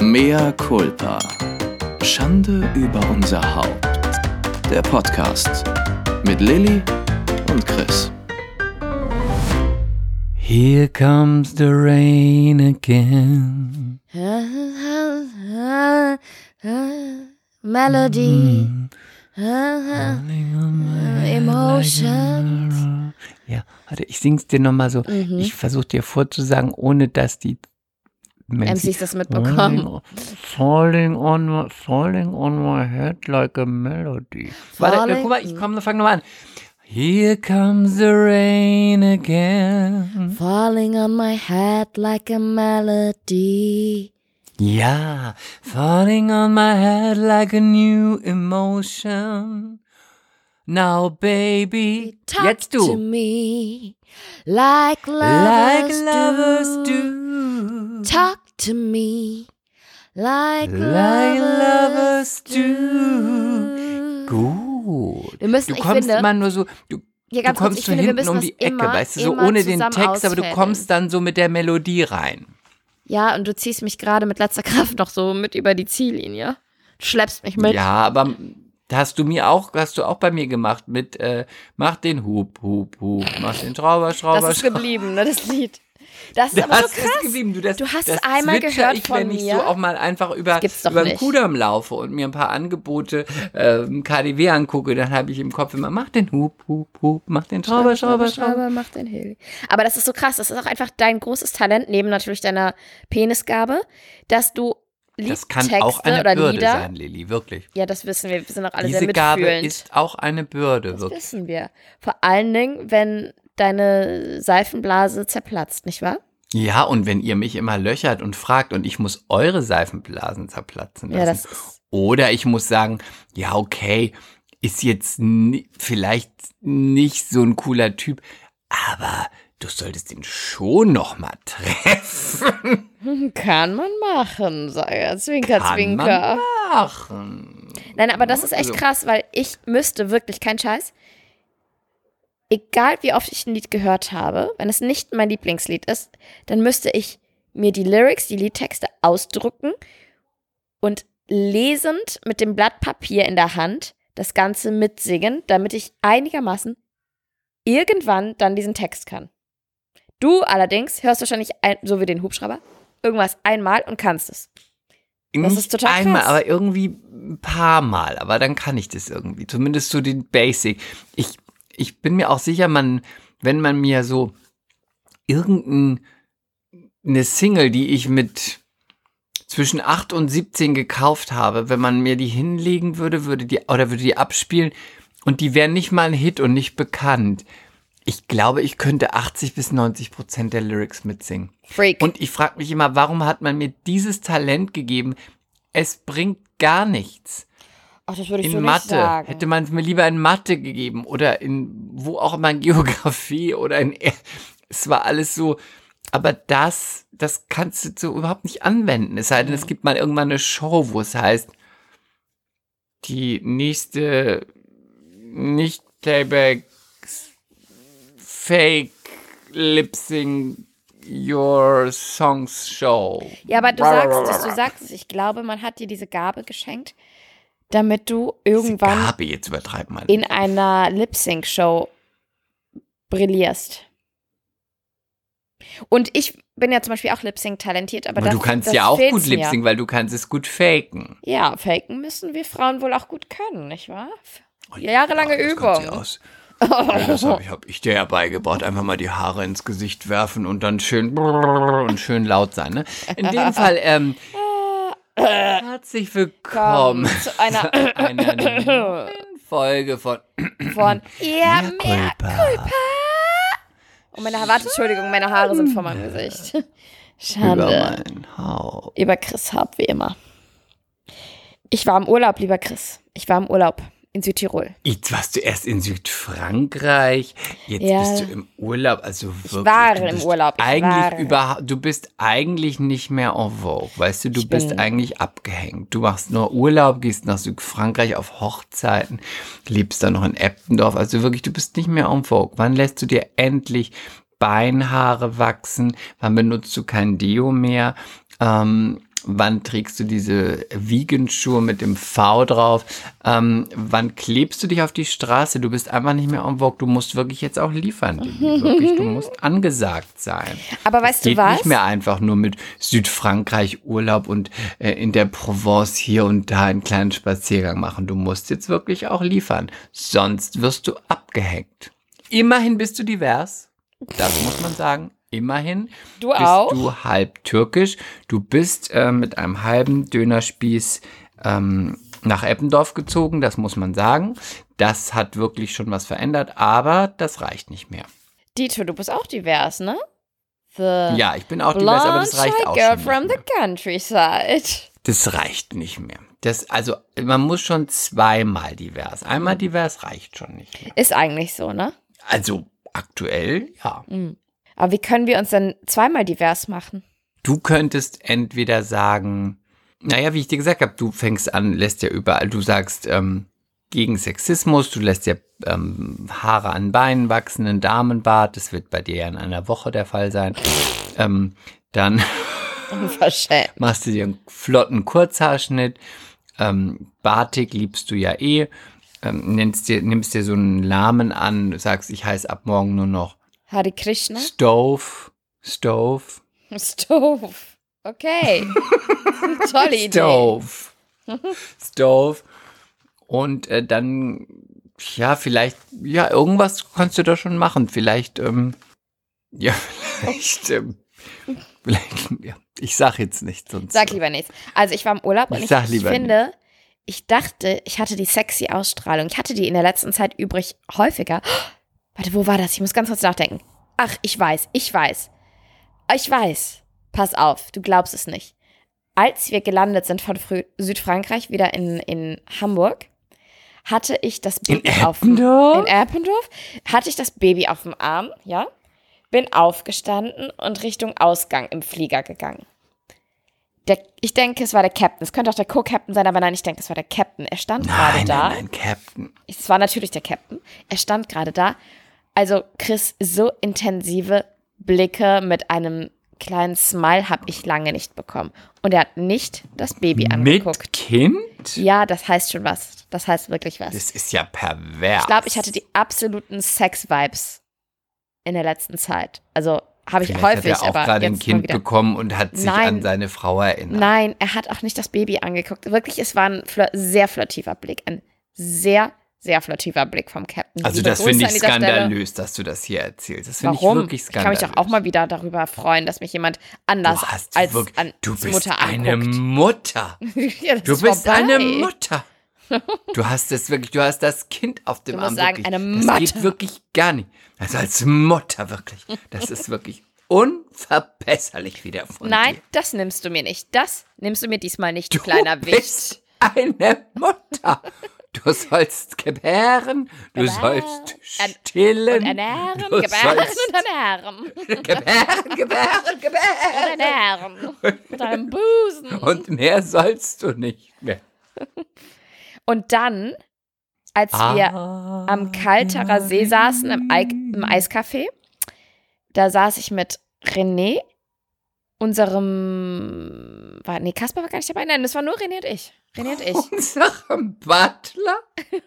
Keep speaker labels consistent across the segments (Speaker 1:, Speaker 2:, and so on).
Speaker 1: Mea culpa. Schande über unser Haupt. Der Podcast mit Lilly und Chris.
Speaker 2: Here comes the rain again.
Speaker 3: Melody.
Speaker 2: Emotions. Ja, warte, ich sing's dir nochmal so.
Speaker 3: Mhm.
Speaker 2: Ich versuche dir vorzusagen, ohne dass die
Speaker 3: MCs das mitbekommen.
Speaker 2: Falling on, my, falling on my head like a melody. Warte, äh, guck mal, ich komm, fang nochmal an. Here comes the rain again.
Speaker 3: Falling on my head like a melody.
Speaker 2: Ja, falling on my head like a new emotion. Now, baby,
Speaker 3: Talk
Speaker 2: jetzt
Speaker 3: to
Speaker 2: du.
Speaker 3: me like
Speaker 2: Like
Speaker 3: lovers,
Speaker 2: lovers
Speaker 3: do.
Speaker 2: do.
Speaker 3: Talk to me like,
Speaker 2: Like lovers
Speaker 3: do.
Speaker 2: Gut.
Speaker 3: Wir müssen,
Speaker 2: Du kommst
Speaker 3: finde,
Speaker 2: immer nur so, du,
Speaker 3: ja,
Speaker 2: du
Speaker 3: kurz,
Speaker 2: kommst
Speaker 3: ich
Speaker 2: so
Speaker 3: finde,
Speaker 2: hinten um die Ecke,
Speaker 3: immer,
Speaker 2: weißt du, so ohne den Text, aber du kommst dann so mit der Melodie rein.
Speaker 3: Ja, und du ziehst mich gerade mit letzter Kraft noch so mit über die Ziellinie. Schleppst mich mit.
Speaker 2: Ja, aber da hast du mir auch, hast du auch bei mir gemacht mit, äh, mach den Hub, Hub, Hub, mach den Schrauber, Schrauber,
Speaker 3: das ist
Speaker 2: Schrauber.
Speaker 3: geblieben, ne, das Lied. Das ist
Speaker 2: Das
Speaker 3: aber so krass.
Speaker 2: geblieben. Du, das,
Speaker 3: Du hast
Speaker 2: das
Speaker 3: es einmal gehört
Speaker 2: ich,
Speaker 3: von
Speaker 2: wenn ich
Speaker 3: mir.
Speaker 2: so auch mal einfach über, über den. Kudamm laufe und mir ein paar Angebote ähm, KDW angucke, dann habe ich im Kopf immer, mach den Hub, Hub, Hub, mach den Schrauber, Schrauber, Schrauber.
Speaker 3: macht den Heli. Aber das ist so krass. Das ist auch einfach dein großes Talent, neben natürlich deiner Penisgabe, dass du
Speaker 2: Das kann auch eine Bürde
Speaker 3: Lieder.
Speaker 2: sein, Lilly, wirklich.
Speaker 3: Ja, das wissen wir. Wir sind auch alle
Speaker 2: Diese
Speaker 3: sehr
Speaker 2: Gabe
Speaker 3: mitfühlend.
Speaker 2: ist auch eine Bürde,
Speaker 3: das
Speaker 2: wirklich.
Speaker 3: wissen wir. Vor allen Dingen, wenn deine Seifenblase zerplatzt, nicht wahr?
Speaker 2: Ja, und wenn ihr mich immer löchert und fragt und ich muss eure Seifenblasen zerplatzen lassen.
Speaker 3: Ja, das ist.
Speaker 2: Oder ich muss sagen, ja, okay, ist jetzt vielleicht nicht so ein cooler Typ, aber du solltest ihn schon noch mal treffen.
Speaker 3: Kann man machen, sag er. Zwinker,
Speaker 2: Kann
Speaker 3: zwinker.
Speaker 2: man machen.
Speaker 3: Nein, aber das ist echt
Speaker 2: Also-
Speaker 3: krass, weil ich müsste wirklich, kein Scheiß, egal wie oft ich ein Lied gehört habe, wenn es nicht mein Lieblingslied ist, dann müsste ich mir die Lyrics, die Liedtexte ausdrucken und lesend mit dem Blatt Papier in der Hand das Ganze mitsingen, damit ich einigermaßen irgendwann dann diesen Text kann. Du allerdings hörst wahrscheinlich, ein, so wie den Hubschrauber, irgendwas einmal und kannst es. Das
Speaker 2: Nicht
Speaker 3: ist total
Speaker 2: einmal,
Speaker 3: krass.
Speaker 2: aber irgendwie ein paar Mal. Aber dann kann ich das irgendwie. Zumindest so den Basic. Ich, ich bin mir auch sicher, man, wenn man mir so irgendeine Single, die ich mit zwischen 8 und 17 gekauft habe, wenn man mir die hinlegen würde, würde die, oder würde die abspielen und die wären nicht mal ein Hit und nicht bekannt. Ich glaube, ich könnte 80 bis 90 Prozent der Lyrics mitsingen.
Speaker 3: Freak.
Speaker 2: Und ich frage mich immer, warum hat man mir dieses Talent gegeben? Es bringt gar nichts.
Speaker 3: Ach, das würde ich so
Speaker 2: In
Speaker 3: nicht
Speaker 2: Mathe
Speaker 3: sagen.
Speaker 2: hätte man es mir lieber in Mathe gegeben oder in wo auch immer in Geografie oder in Er- es war alles so. Aber das, das kannst du so überhaupt nicht anwenden. Es sei denn, es gibt mal irgendwann eine Show, wo es heißt, die nächste nicht Playback Fake Lip Sync Your Songs Show.
Speaker 3: Ja, aber du sagst es, du sagst es. Ich glaube, man hat dir diese Gabe geschenkt, damit du irgendwann
Speaker 2: Gabe jetzt übertreibt man.
Speaker 3: in einer Lip-Sync-Show brillierst. Und ich bin ja zum Beispiel auch Lip-Sync talentiert, aber,
Speaker 2: Aber
Speaker 3: das,
Speaker 2: du kannst
Speaker 3: das
Speaker 2: ja auch gut lipsingen, weil du kannst es gut faken.
Speaker 3: Ja, faken müssen wir Frauen wohl auch gut können, nicht wahr? Jahrelange
Speaker 2: Oh Ja, das kann sie
Speaker 3: Übung.
Speaker 2: Ja, das habe ich, hab ich dir ja beigebracht. Einfach mal die Haare ins Gesicht werfen und dann schön und schön laut sein. Ne? In dem Fall, ähm, herzlich willkommen
Speaker 3: Komm, zu einer
Speaker 2: einer neuen Folge von
Speaker 3: von Ja, mehr
Speaker 2: culpa.
Speaker 3: Oh, meine Haare, warte, Entschuldigung, meine Haare sind vor meinem Gesicht.
Speaker 2: über
Speaker 3: Schande.
Speaker 2: mein Haupt.
Speaker 3: Über Chris Haupt, wie immer. Ich war im Urlaub, lieber Chris. Ich war im Urlaub in Südtirol.
Speaker 2: Jetzt warst du erst in Südfrankreich, jetzt
Speaker 3: Ja.
Speaker 2: bist du im Urlaub, also wirklich.
Speaker 3: war
Speaker 2: du
Speaker 3: im
Speaker 2: bist
Speaker 3: Urlaub, ich
Speaker 2: Eigentlich
Speaker 3: war.
Speaker 2: über, du bist eigentlich nicht mehr en vogue, weißt du, du
Speaker 3: Ich
Speaker 2: bist eigentlich abgehängt. Du machst nur Urlaub, gehst nach Südfrankreich auf Hochzeiten, lebst dann noch in Eppendorf, also wirklich, du bist nicht mehr en vogue. Wann lässt du dir endlich Beinhaare wachsen? Wann benutzt du kein Deo mehr? Ähm, Wann trägst du diese Vegan-Schuhe mit dem V drauf? Ähm, wann klebst du dich auf die Straße? Du bist einfach nicht mehr en vogue. Du musst wirklich jetzt auch liefern. Wirklich, du musst angesagt sein.
Speaker 3: Aber weißt du
Speaker 2: Geht
Speaker 3: was?
Speaker 2: nicht mehr einfach nur mit Südfrankreich Urlaub und äh, in der Provence hier und da einen kleinen Spaziergang machen. Du musst jetzt wirklich auch liefern. Sonst wirst du abgehängt. Immerhin bist du divers. Das muss man sagen. Immerhin
Speaker 3: Du
Speaker 2: bist
Speaker 3: auch?
Speaker 2: du halb türkisch. Du bist äh, mit einem halben Dönerspieß ähm, nach Eppendorf gezogen, das muss man sagen. Das hat wirklich schon was verändert, aber das reicht nicht mehr.
Speaker 3: Dito, du bist auch divers, ne? The
Speaker 2: Ja, ich bin auch divers, aber das reicht auch
Speaker 3: girl
Speaker 2: schon
Speaker 3: from
Speaker 2: nicht
Speaker 3: the
Speaker 2: mehr.
Speaker 3: countryside.
Speaker 2: Das reicht nicht mehr. Das, also, man muss schon zweimal divers. Einmal divers reicht schon nicht mehr.
Speaker 3: Ist eigentlich so, ne?
Speaker 2: Also, aktuell, ja.
Speaker 3: Aber wie können wir uns denn zweimal divers machen?
Speaker 2: Du könntest entweder sagen, naja, wie ich dir gesagt habe, du fängst an, lässt ja überall, du sagst ähm, gegen Sexismus, du lässt ja ähm, Haare an Beinen wachsen, einen Damenbart, das wird bei dir ja in einer Woche der Fall sein. Ähm, dann machst du dir einen flotten Kurzhaarschnitt. Ähm, Batik liebst du ja eh. Ähm, nennst dir, nimmst dir so einen Namen an, sagst, ich heiße ab morgen nur noch
Speaker 3: Hare Krishna?
Speaker 2: Stove. Stove.
Speaker 3: Stove. Okay. Tolle Idee.
Speaker 2: Stove. Stove. Und äh, dann, ja, vielleicht, ja, irgendwas kannst du da schon machen. Vielleicht, ähm, ja, vielleicht, ähm, vielleicht, ja, ich sag jetzt nicht, sonst.
Speaker 3: Sag lieber nichts. Also ich war im Urlaub und
Speaker 2: Ich
Speaker 3: ich, ich finde, ich dachte, ich hatte die sexy Ausstrahlung. Ich hatte die in der letzten Zeit übrig häufiger. Warte, wo war das? Ich muss ganz kurz nachdenken. Ach, ich weiß, ich weiß. Ich weiß. Pass auf, du glaubst es nicht. Als wir gelandet sind von Frü Südfrankreich wieder in, in Hamburg, hatte ich das
Speaker 2: In
Speaker 3: Baby auf dem
Speaker 2: Eppendorf?
Speaker 3: in Eppendorf hatte ich das Baby auf dem Arm, ja, bin aufgestanden und Richtung Ausgang im Flieger gegangen. Der, ich denke, es war der Captain. Es könnte auch der Co-Captain sein, aber nein, ich denke, es war der Captain. Er stand gerade
Speaker 2: Nein,
Speaker 3: da.
Speaker 2: nein, nein, Captain.
Speaker 3: Es war natürlich der Captain. Er stand gerade da. Also, Chris, so intensive Blicke mit einem kleinen Smile habe ich lange nicht bekommen. Und er hat nicht das Baby
Speaker 2: Mit
Speaker 3: angeguckt.
Speaker 2: Kind?
Speaker 3: Ja, das heißt schon was. Das heißt wirklich was.
Speaker 2: Das ist ja pervers.
Speaker 3: Ich glaube, ich hatte die absoluten Sex-Vibes in der letzten Zeit. Also habe ich
Speaker 2: Vielleicht
Speaker 3: häufig,
Speaker 2: hat er auch gerade ein Kind bekommen und hat sich
Speaker 3: Nein.
Speaker 2: an seine Frau erinnert.
Speaker 3: Nein, er hat auch nicht das Baby angeguckt. Wirklich, es war ein flir sehr flirtiver Blick. Ein sehr, sehr flirtiver Blick vom Captain.
Speaker 2: Also
Speaker 3: Liebe
Speaker 2: das finde ich
Speaker 3: an dieser Stelle.
Speaker 2: skandalös, dass du das hier erzählst. Das finde ich wirklich
Speaker 3: Ich kann
Speaker 2: skandalös.
Speaker 3: mich doch auch mal wieder darüber freuen, dass mich jemand anders
Speaker 2: du hast
Speaker 3: als
Speaker 2: wirklich,
Speaker 3: an
Speaker 2: du bist
Speaker 3: Mutter
Speaker 2: eine
Speaker 3: anguckt.
Speaker 2: Mutter.
Speaker 3: ja, das
Speaker 2: Du
Speaker 3: ist
Speaker 2: bist
Speaker 3: vorbei.
Speaker 2: eine Mutter. Du hast es wirklich, du hast das Kind auf dem
Speaker 3: Du
Speaker 2: Arm.
Speaker 3: sagen,
Speaker 2: wirklich.
Speaker 3: eine
Speaker 2: das
Speaker 3: Mutter.
Speaker 2: geht wirklich gar nicht. Also als Mutter wirklich. Das ist wirklich unverbesserlich wieder von
Speaker 3: Nein,
Speaker 2: dir.
Speaker 3: das nimmst du mir nicht. Das nimmst du mir diesmal nicht, du kleiner Wicht.
Speaker 2: bist eine Mutter. Du sollst gebären, du
Speaker 3: Gebären
Speaker 2: sollst stillen.
Speaker 3: Und ernähren,
Speaker 2: du
Speaker 3: gebären
Speaker 2: sollst
Speaker 3: und ernähren.
Speaker 2: gebären, gebären, gebären.
Speaker 3: Und ernähren. Mit deinem Busen.
Speaker 2: Und mehr sollst du nicht mehr.
Speaker 3: Und dann, als wir
Speaker 2: Ah.
Speaker 3: am Kalterer See saßen, im, Ei im Eiscafé, da saß ich mit René, unserem. War, nee, Kasper war gar nicht dabei. Nein, das war nur René und ich. René und ich.
Speaker 2: Unserem Butler?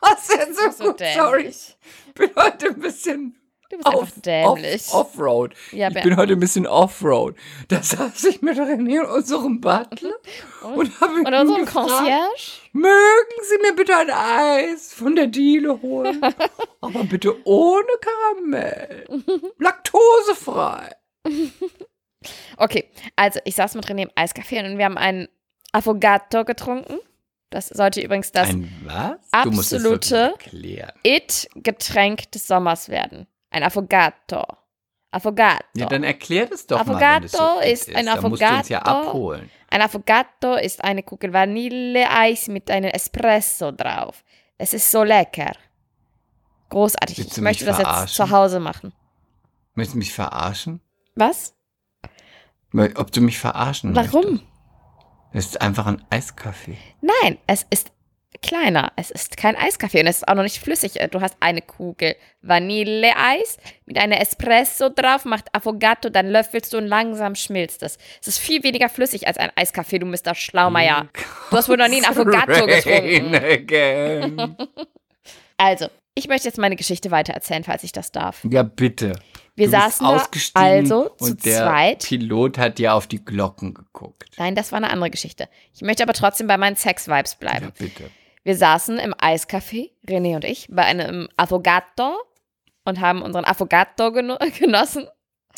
Speaker 2: Was denn so,
Speaker 3: So
Speaker 2: gut? Sorry, ich bin heute ein bisschen
Speaker 3: Du bist
Speaker 2: off,
Speaker 3: dämlich.
Speaker 2: off, Offroad.
Speaker 3: Ja,
Speaker 2: ich bin heute ein bisschen Offroad. Da saß ich mit René und unserem Butler und, habe ihn
Speaker 3: Und unserem
Speaker 2: gefragt,
Speaker 3: Concierge?
Speaker 2: mögen Sie mir bitte ein Eis von der Diele holen? Aber bitte ohne Karamell. Laktosefrei.
Speaker 3: Okay, also ich saß mit René im Eiscafé und wir haben einen Affogato getrunken. Das sollte übrigens das
Speaker 2: ein was?
Speaker 3: Absolute-. It-Getränk des Sommers werden. Ein Affogato. Affogato.
Speaker 2: Ja, dann erklär das doch mal, wenn
Speaker 3: Affogato
Speaker 2: es so
Speaker 3: ist
Speaker 2: ist.
Speaker 3: ein
Speaker 2: Da musst du uns ja
Speaker 3: Affogato.
Speaker 2: abholen.
Speaker 3: Ein Affogato ist eine Kugel Vanilleeis mit einem Espresso drauf. Es ist so lecker. Großartig. Ich möchte das jetzt zu Hause machen.
Speaker 2: Möchtest du mich verarschen?
Speaker 3: Was?
Speaker 2: Ob du mich verarschen
Speaker 3: Warum?
Speaker 2: möchtest? Es ist einfach ein Eiskaffee.
Speaker 3: Nein, es ist kleiner. Es ist kein Eiskaffee und es ist auch noch nicht flüssig. Du hast eine Kugel Vanilleeis mit einer Espresso drauf, macht Affogato, dann löffelst du und langsam schmilzt es. Es ist viel weniger flüssig als ein Eiskaffee, du Mr. Schlaumeier. Du hast wohl noch nie einen Affogato getrunken. Also, ich möchte jetzt meine Geschichte weitererzählen, falls ich das darf.
Speaker 2: Ja, bitte.
Speaker 3: Wir
Speaker 2: du
Speaker 3: saßen da
Speaker 2: ausgestiegen
Speaker 3: also zu
Speaker 2: und der
Speaker 3: zweit.
Speaker 2: Pilot hat dir auf die Glocken geguckt.
Speaker 3: Nein, das war eine andere Geschichte. Ich möchte aber trotzdem bei meinen Sex-Vibes bleiben.
Speaker 2: Ja, bitte.
Speaker 3: Wir saßen im Eiscafé, René und ich, bei einem Affogato und haben unseren Affogato geno genossen.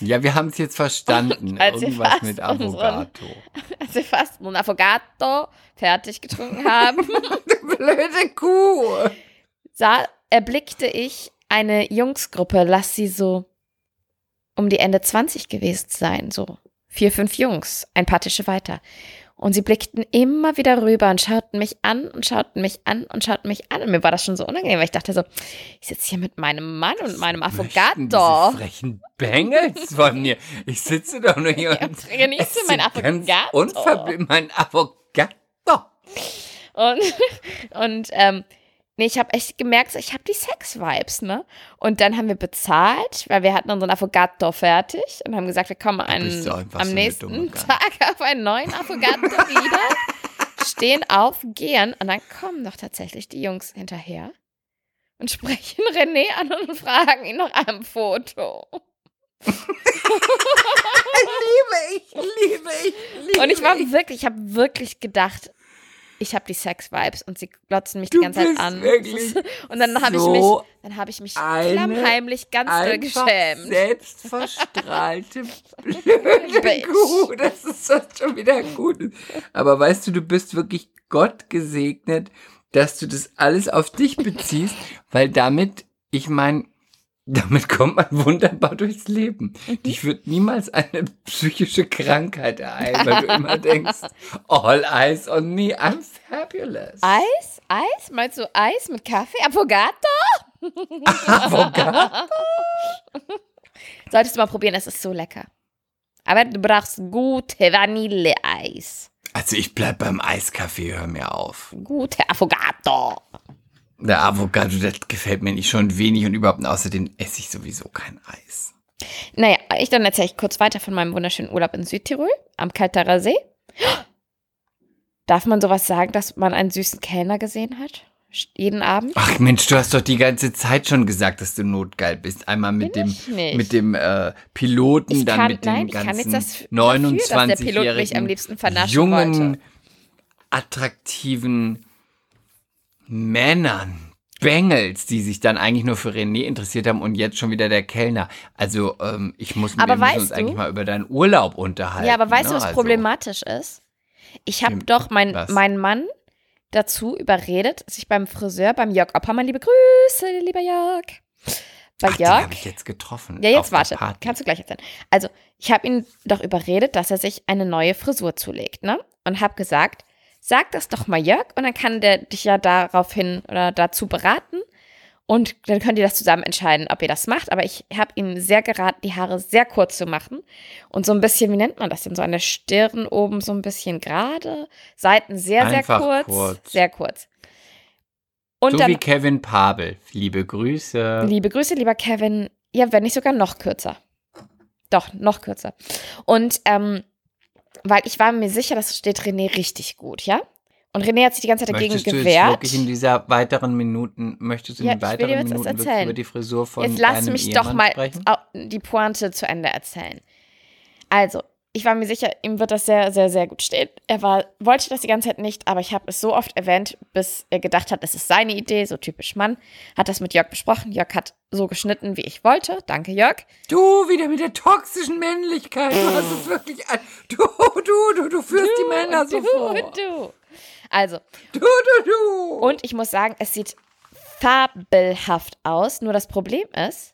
Speaker 2: Ja, wir haben es jetzt verstanden.
Speaker 3: als wir
Speaker 2: Irgendwas
Speaker 3: fast
Speaker 2: mit
Speaker 3: unseren-
Speaker 2: Avogato.
Speaker 3: Als wir fast einen Affogato fertig getrunken haben,
Speaker 2: Blöde Kuh.
Speaker 3: sah, erblickte ich eine Jungsgruppe, lass sie so um die Ende 20 gewesen sein, so vier, fünf Jungs, ein paar Tische weiter. Und sie blickten immer wieder rüber und schauten mich an und schauten mich an und schauten mich an. Und mir war das schon so unangenehm, weil ich dachte so, ich sitze hier mit meinem Mann und meinem Affogato.
Speaker 2: Diese frechen Bengels von mir. Ich sitze doch nur hier
Speaker 3: Ja,
Speaker 2: und
Speaker 3: genieße mein Affogato.
Speaker 2: unverblümt mein Avogato.
Speaker 3: Und, und ähm, nee, ich habe echt gemerkt, ich habe die Sex-Vibes, ne? Und dann haben wir bezahlt, weil wir hatten unseren Affogato fertig und haben gesagt, wir kommen einen, am
Speaker 2: so
Speaker 3: nächsten. Tag auf einen neuen Affogato wieder, stehen auf, gehen und dann kommen doch tatsächlich die Jungs hinterher und sprechen René an und fragen ihn nach einem Foto.
Speaker 2: Liebe ich, liebe ich, liebe
Speaker 3: Und ich war wirklich, ich habe wirklich gedacht, ich habe die Sex-Vibes und sie glotzen mich
Speaker 2: Du
Speaker 3: die ganze Zeit an.
Speaker 2: wirklich
Speaker 3: Und dann habe ich mich,
Speaker 2: so
Speaker 3: dann habe ich mich klammheimlich ganz doll geschämt.
Speaker 2: selbstverstrahlte blöde. Kuh. Das ist schon wieder gut. Aber weißt du, du bist wirklich Gott gesegnet, dass du das alles auf dich beziehst, weil damit, ich meine, damit kommt man wunderbar durchs Leben.
Speaker 3: Mhm.
Speaker 2: Dich wird niemals eine psychische Krankheit ereilen, weil du immer denkst, all eyes on me, I'm fabulous.
Speaker 3: Eis? Eis? Meinst du Eis mit Kaffee? Affogato?
Speaker 2: Avocat.
Speaker 3: Solltest du mal probieren, es ist so lecker. Aber du brauchst gute Vanilleeis.
Speaker 2: Also ich bleib beim Eiskaffee, hör mir auf.
Speaker 3: Gute Affogato.
Speaker 2: Der Avocado, das gefällt mir nicht schon wenig und überhaupt außerdem esse ich sowieso kein Eis.
Speaker 3: Naja, ich dann erzähle ich kurz weiter von meinem wunderschönen Urlaub in Südtirol am Kalterer See. Darf man sowas sagen, dass man einen süßen Kellner gesehen hat? Jeden Abend?
Speaker 2: Ach Mensch, du hast doch die ganze Zeit schon gesagt, dass du notgeil bist. Einmal mit
Speaker 3: Bin
Speaker 2: dem mit dem äh, Piloten,
Speaker 3: Ich
Speaker 2: dann
Speaker 3: kann-
Speaker 2: mit dem
Speaker 3: nein, ich kann
Speaker 2: ganzen
Speaker 3: jetzt das dafür, dass der
Speaker 2: 29
Speaker 3: Pilot
Speaker 2: jungen, attraktiven Männern. Bengels, die sich dann eigentlich nur für René interessiert haben und jetzt schon wieder der Kellner. Also ähm, ich muss mit
Speaker 3: Aber
Speaker 2: wir uns
Speaker 3: du-
Speaker 2: eigentlich mal über deinen Urlaub unterhalten.
Speaker 3: Ja, aber weißt du,
Speaker 2: ne?
Speaker 3: was
Speaker 2: Also-
Speaker 3: problematisch ist? Ich habe doch mein,
Speaker 2: was?
Speaker 3: meinen Mann dazu überredet, sich beim Friseur, beim Jörg Oppermann, liebe Grüße, lieber Jörg. Bei
Speaker 2: Ach,
Speaker 3: Jörg.
Speaker 2: habe ich jetzt getroffen.
Speaker 3: Ja, jetzt warte. Kannst du gleich erzählen. Also, ich habe ihn doch überredet, dass er sich eine neue Frisur zulegt, ne? Und habe gesagt, sag das doch mal Jörg und dann kann der dich ja daraufhin oder dazu beraten. Und dann könnt ihr das zusammen entscheiden, ob ihr das macht. Aber ich habe ihm sehr geraten, die Haare sehr kurz zu machen. Und so ein bisschen, wie nennt man das denn? So an der Stirn oben so ein bisschen gerade. Seiten sehr, sehr kurz.
Speaker 2: kurz.
Speaker 3: Sehr kurz. Und
Speaker 2: so
Speaker 3: dann
Speaker 2: wie Kevin Pabel. Liebe Grüße.
Speaker 3: Liebe Grüße, lieber Kevin. Ja, wenn nicht sogar noch kürzer. Doch, noch kürzer. Und ähm, weil ich war mir sicher, das steht René richtig gut, ja? Und René hat sich die ganze Zeit dagegen
Speaker 2: Möchtest du jetzt
Speaker 3: gewehrt.
Speaker 2: wirklich in dieser weiteren Minuten, möchtest du in
Speaker 3: Ja, ich will
Speaker 2: weiteren
Speaker 3: jetzt
Speaker 2: Minuten wirklich
Speaker 3: erzählen.
Speaker 2: über die Frisur von
Speaker 3: Jetzt lass mich
Speaker 2: Ehemann
Speaker 3: doch mal
Speaker 2: sprechen?
Speaker 3: die Pointe zu Ende erzählen. Also, ich war mir sicher, ihm wird das sehr, sehr, sehr gut stehen. Er war, wollte das die ganze Zeit nicht, aber ich habe es so oft erwähnt, bis er gedacht hat, es ist seine Idee, so typisch Mann. Hat das mit Jörg besprochen. Jörg hat so geschnitten, wie ich wollte. Danke, Jörg.
Speaker 2: Du wieder mit der toxischen Männlichkeit. Du hast es wirklich an. Du, du, du, du führst die Männer so
Speaker 3: du,
Speaker 2: vor.
Speaker 3: du. Also,
Speaker 2: Du, du, du.
Speaker 3: Und ich muss sagen, es sieht fabelhaft aus. Nur das Problem ist,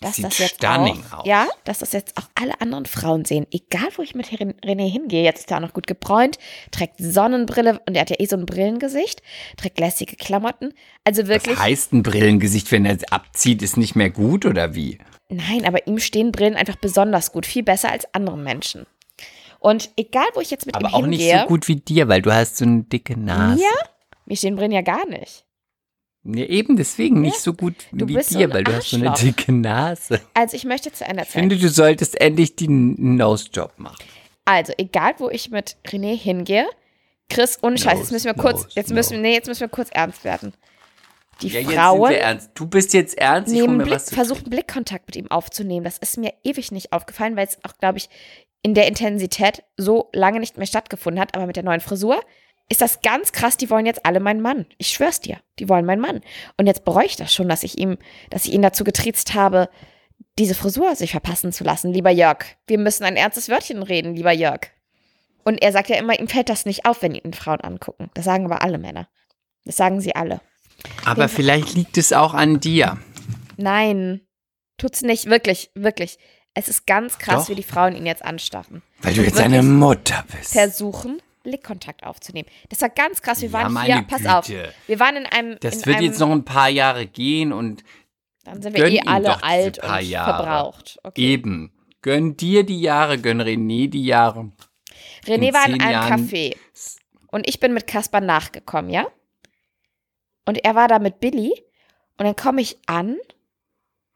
Speaker 3: dass
Speaker 2: Sieht
Speaker 3: das jetzt
Speaker 2: stunning
Speaker 3: auch,
Speaker 2: aus.
Speaker 3: ja, dass das jetzt auch alle anderen Frauen sehen. Egal, wo ich mit Ren- René hingehe, jetzt ist er auch noch gut gebräunt, trägt Sonnenbrille und er hat ja eh so ein Brillengesicht, trägt lässige Klamotten. Also wirklich,
Speaker 2: Was heißt ein Brillengesicht, wenn er es abzieht, ist nicht mehr gut oder wie?
Speaker 3: nein, aber ihm stehen Brillen einfach besonders gut, viel besser als anderen Menschen. Und egal, wo ich jetzt mit
Speaker 2: Aber
Speaker 3: ihm
Speaker 2: auch nicht
Speaker 3: hingehe,
Speaker 2: so gut wie dir, weil du hast so eine dicke Nase.
Speaker 3: Ja, Mir stehen Brillen ja gar nicht.
Speaker 2: Nee, eben deswegen nicht so gut
Speaker 3: du
Speaker 2: wie
Speaker 3: so
Speaker 2: dir,
Speaker 3: ein
Speaker 2: weil du hast so eine dicke Nase.
Speaker 3: Also ich möchte zu Ende
Speaker 2: Ich
Speaker 3: erzählen.
Speaker 2: finde, du solltest endlich den Nose-Job machen.
Speaker 3: Also, egal wo ich mit René hingehe, Chris, ohne Scheiß, jetzt müssen wir kurz,
Speaker 2: nose,
Speaker 3: jetzt müssen wir, nee, jetzt müssen wir kurz ernst werden. Die
Speaker 2: Ja,
Speaker 3: Frauen
Speaker 2: ernst. Du bist jetzt ernst, ich
Speaker 3: nehmen Blick, versuchen Blickkontakt mit ihm aufzunehmen. Das ist mir ewig nicht aufgefallen, weil es auch, glaube ich, in der Intensität so lange nicht mehr stattgefunden hat. Aber mit der neuen Frisur ist das ganz krass. Die wollen jetzt alle meinen Mann. Ich schwör's dir, die wollen meinen Mann. Und jetzt bereue ich das schon, dass ich ihm, dass ich ihn dazu getriezt habe, diese Frisur sich verpassen zu lassen. Lieber Jörg, wir müssen ein ernstes Wörtchen reden, lieber Jörg. Und er sagt ja immer, ihm fällt das nicht auf, wenn ihn Frauen angucken. Das sagen aber alle Männer. Das sagen sie alle.
Speaker 2: Aber vielleicht liegt es auch an dir.
Speaker 3: Nein, tut's nicht. Wirklich, wirklich. Es ist ganz krass,
Speaker 2: Doch.
Speaker 3: wie die Frauen ihn jetzt anstarren.
Speaker 2: Weil du jetzt eine Mutter bist.
Speaker 3: Versuchen, Blickkontakt aufzunehmen. Das war ganz krass. Wir
Speaker 2: Ja,
Speaker 3: waren
Speaker 2: meine
Speaker 3: hier, pass auf,
Speaker 2: Güte.
Speaker 3: wir waren in einem.
Speaker 2: Das
Speaker 3: in
Speaker 2: wird
Speaker 3: einem,
Speaker 2: jetzt noch ein paar Jahre gehen und
Speaker 3: Dann sind wir eh alle alt und
Speaker 2: Jahre.
Speaker 3: verbraucht. Okay.
Speaker 2: eben. Gönn dir die Jahre, gönn René die Jahre.
Speaker 3: René
Speaker 2: in
Speaker 3: war in einem
Speaker 2: Jahren-
Speaker 3: Café. Und ich bin mit Kaspar nachgekommen, ja? Und er war da mit Billy. Und dann komme ich an.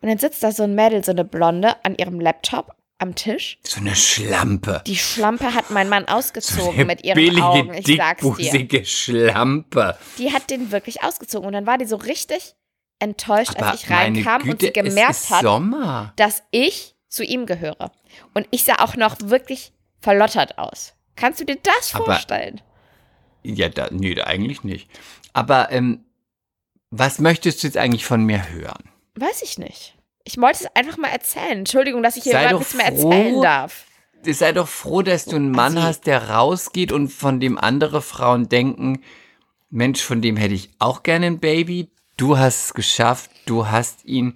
Speaker 3: Und dann sitzt da so ein Mädel, so eine Blonde, an ihrem Laptop am Tisch.
Speaker 2: So eine Schlampe.
Speaker 3: Die Schlampe hat mein Mann ausgezogen
Speaker 2: Eine
Speaker 3: mit ihren
Speaker 2: billige,
Speaker 3: Augen. Ich sag's dir.
Speaker 2: Schlampe.
Speaker 3: Die hat den wirklich ausgezogen. Und dann war die so richtig enttäuscht,
Speaker 2: Aber
Speaker 3: als ich reinkam und sie
Speaker 2: Güte,
Speaker 3: gemerkt hat,
Speaker 2: Sommer.
Speaker 3: dass ich zu ihm gehöre. Und ich sah auch noch wirklich verlottert aus. Kannst du dir das
Speaker 2: Aber-
Speaker 3: vorstellen?
Speaker 2: Ja, da, nee, eigentlich nicht. Aber ähm, was möchtest du jetzt eigentlich von mir hören?
Speaker 3: Weiß ich nicht. Ich wollte es einfach mal erzählen. Entschuldigung, dass ich hier
Speaker 2: doch
Speaker 3: nichts mehr erzählen darf.
Speaker 2: Sei doch froh, dass du einen Mann
Speaker 3: Also-
Speaker 2: hast, der rausgeht und von dem andere Frauen denken, Mensch, von dem hätte ich auch gerne ein Baby. Du hast es geschafft, du hast ihn.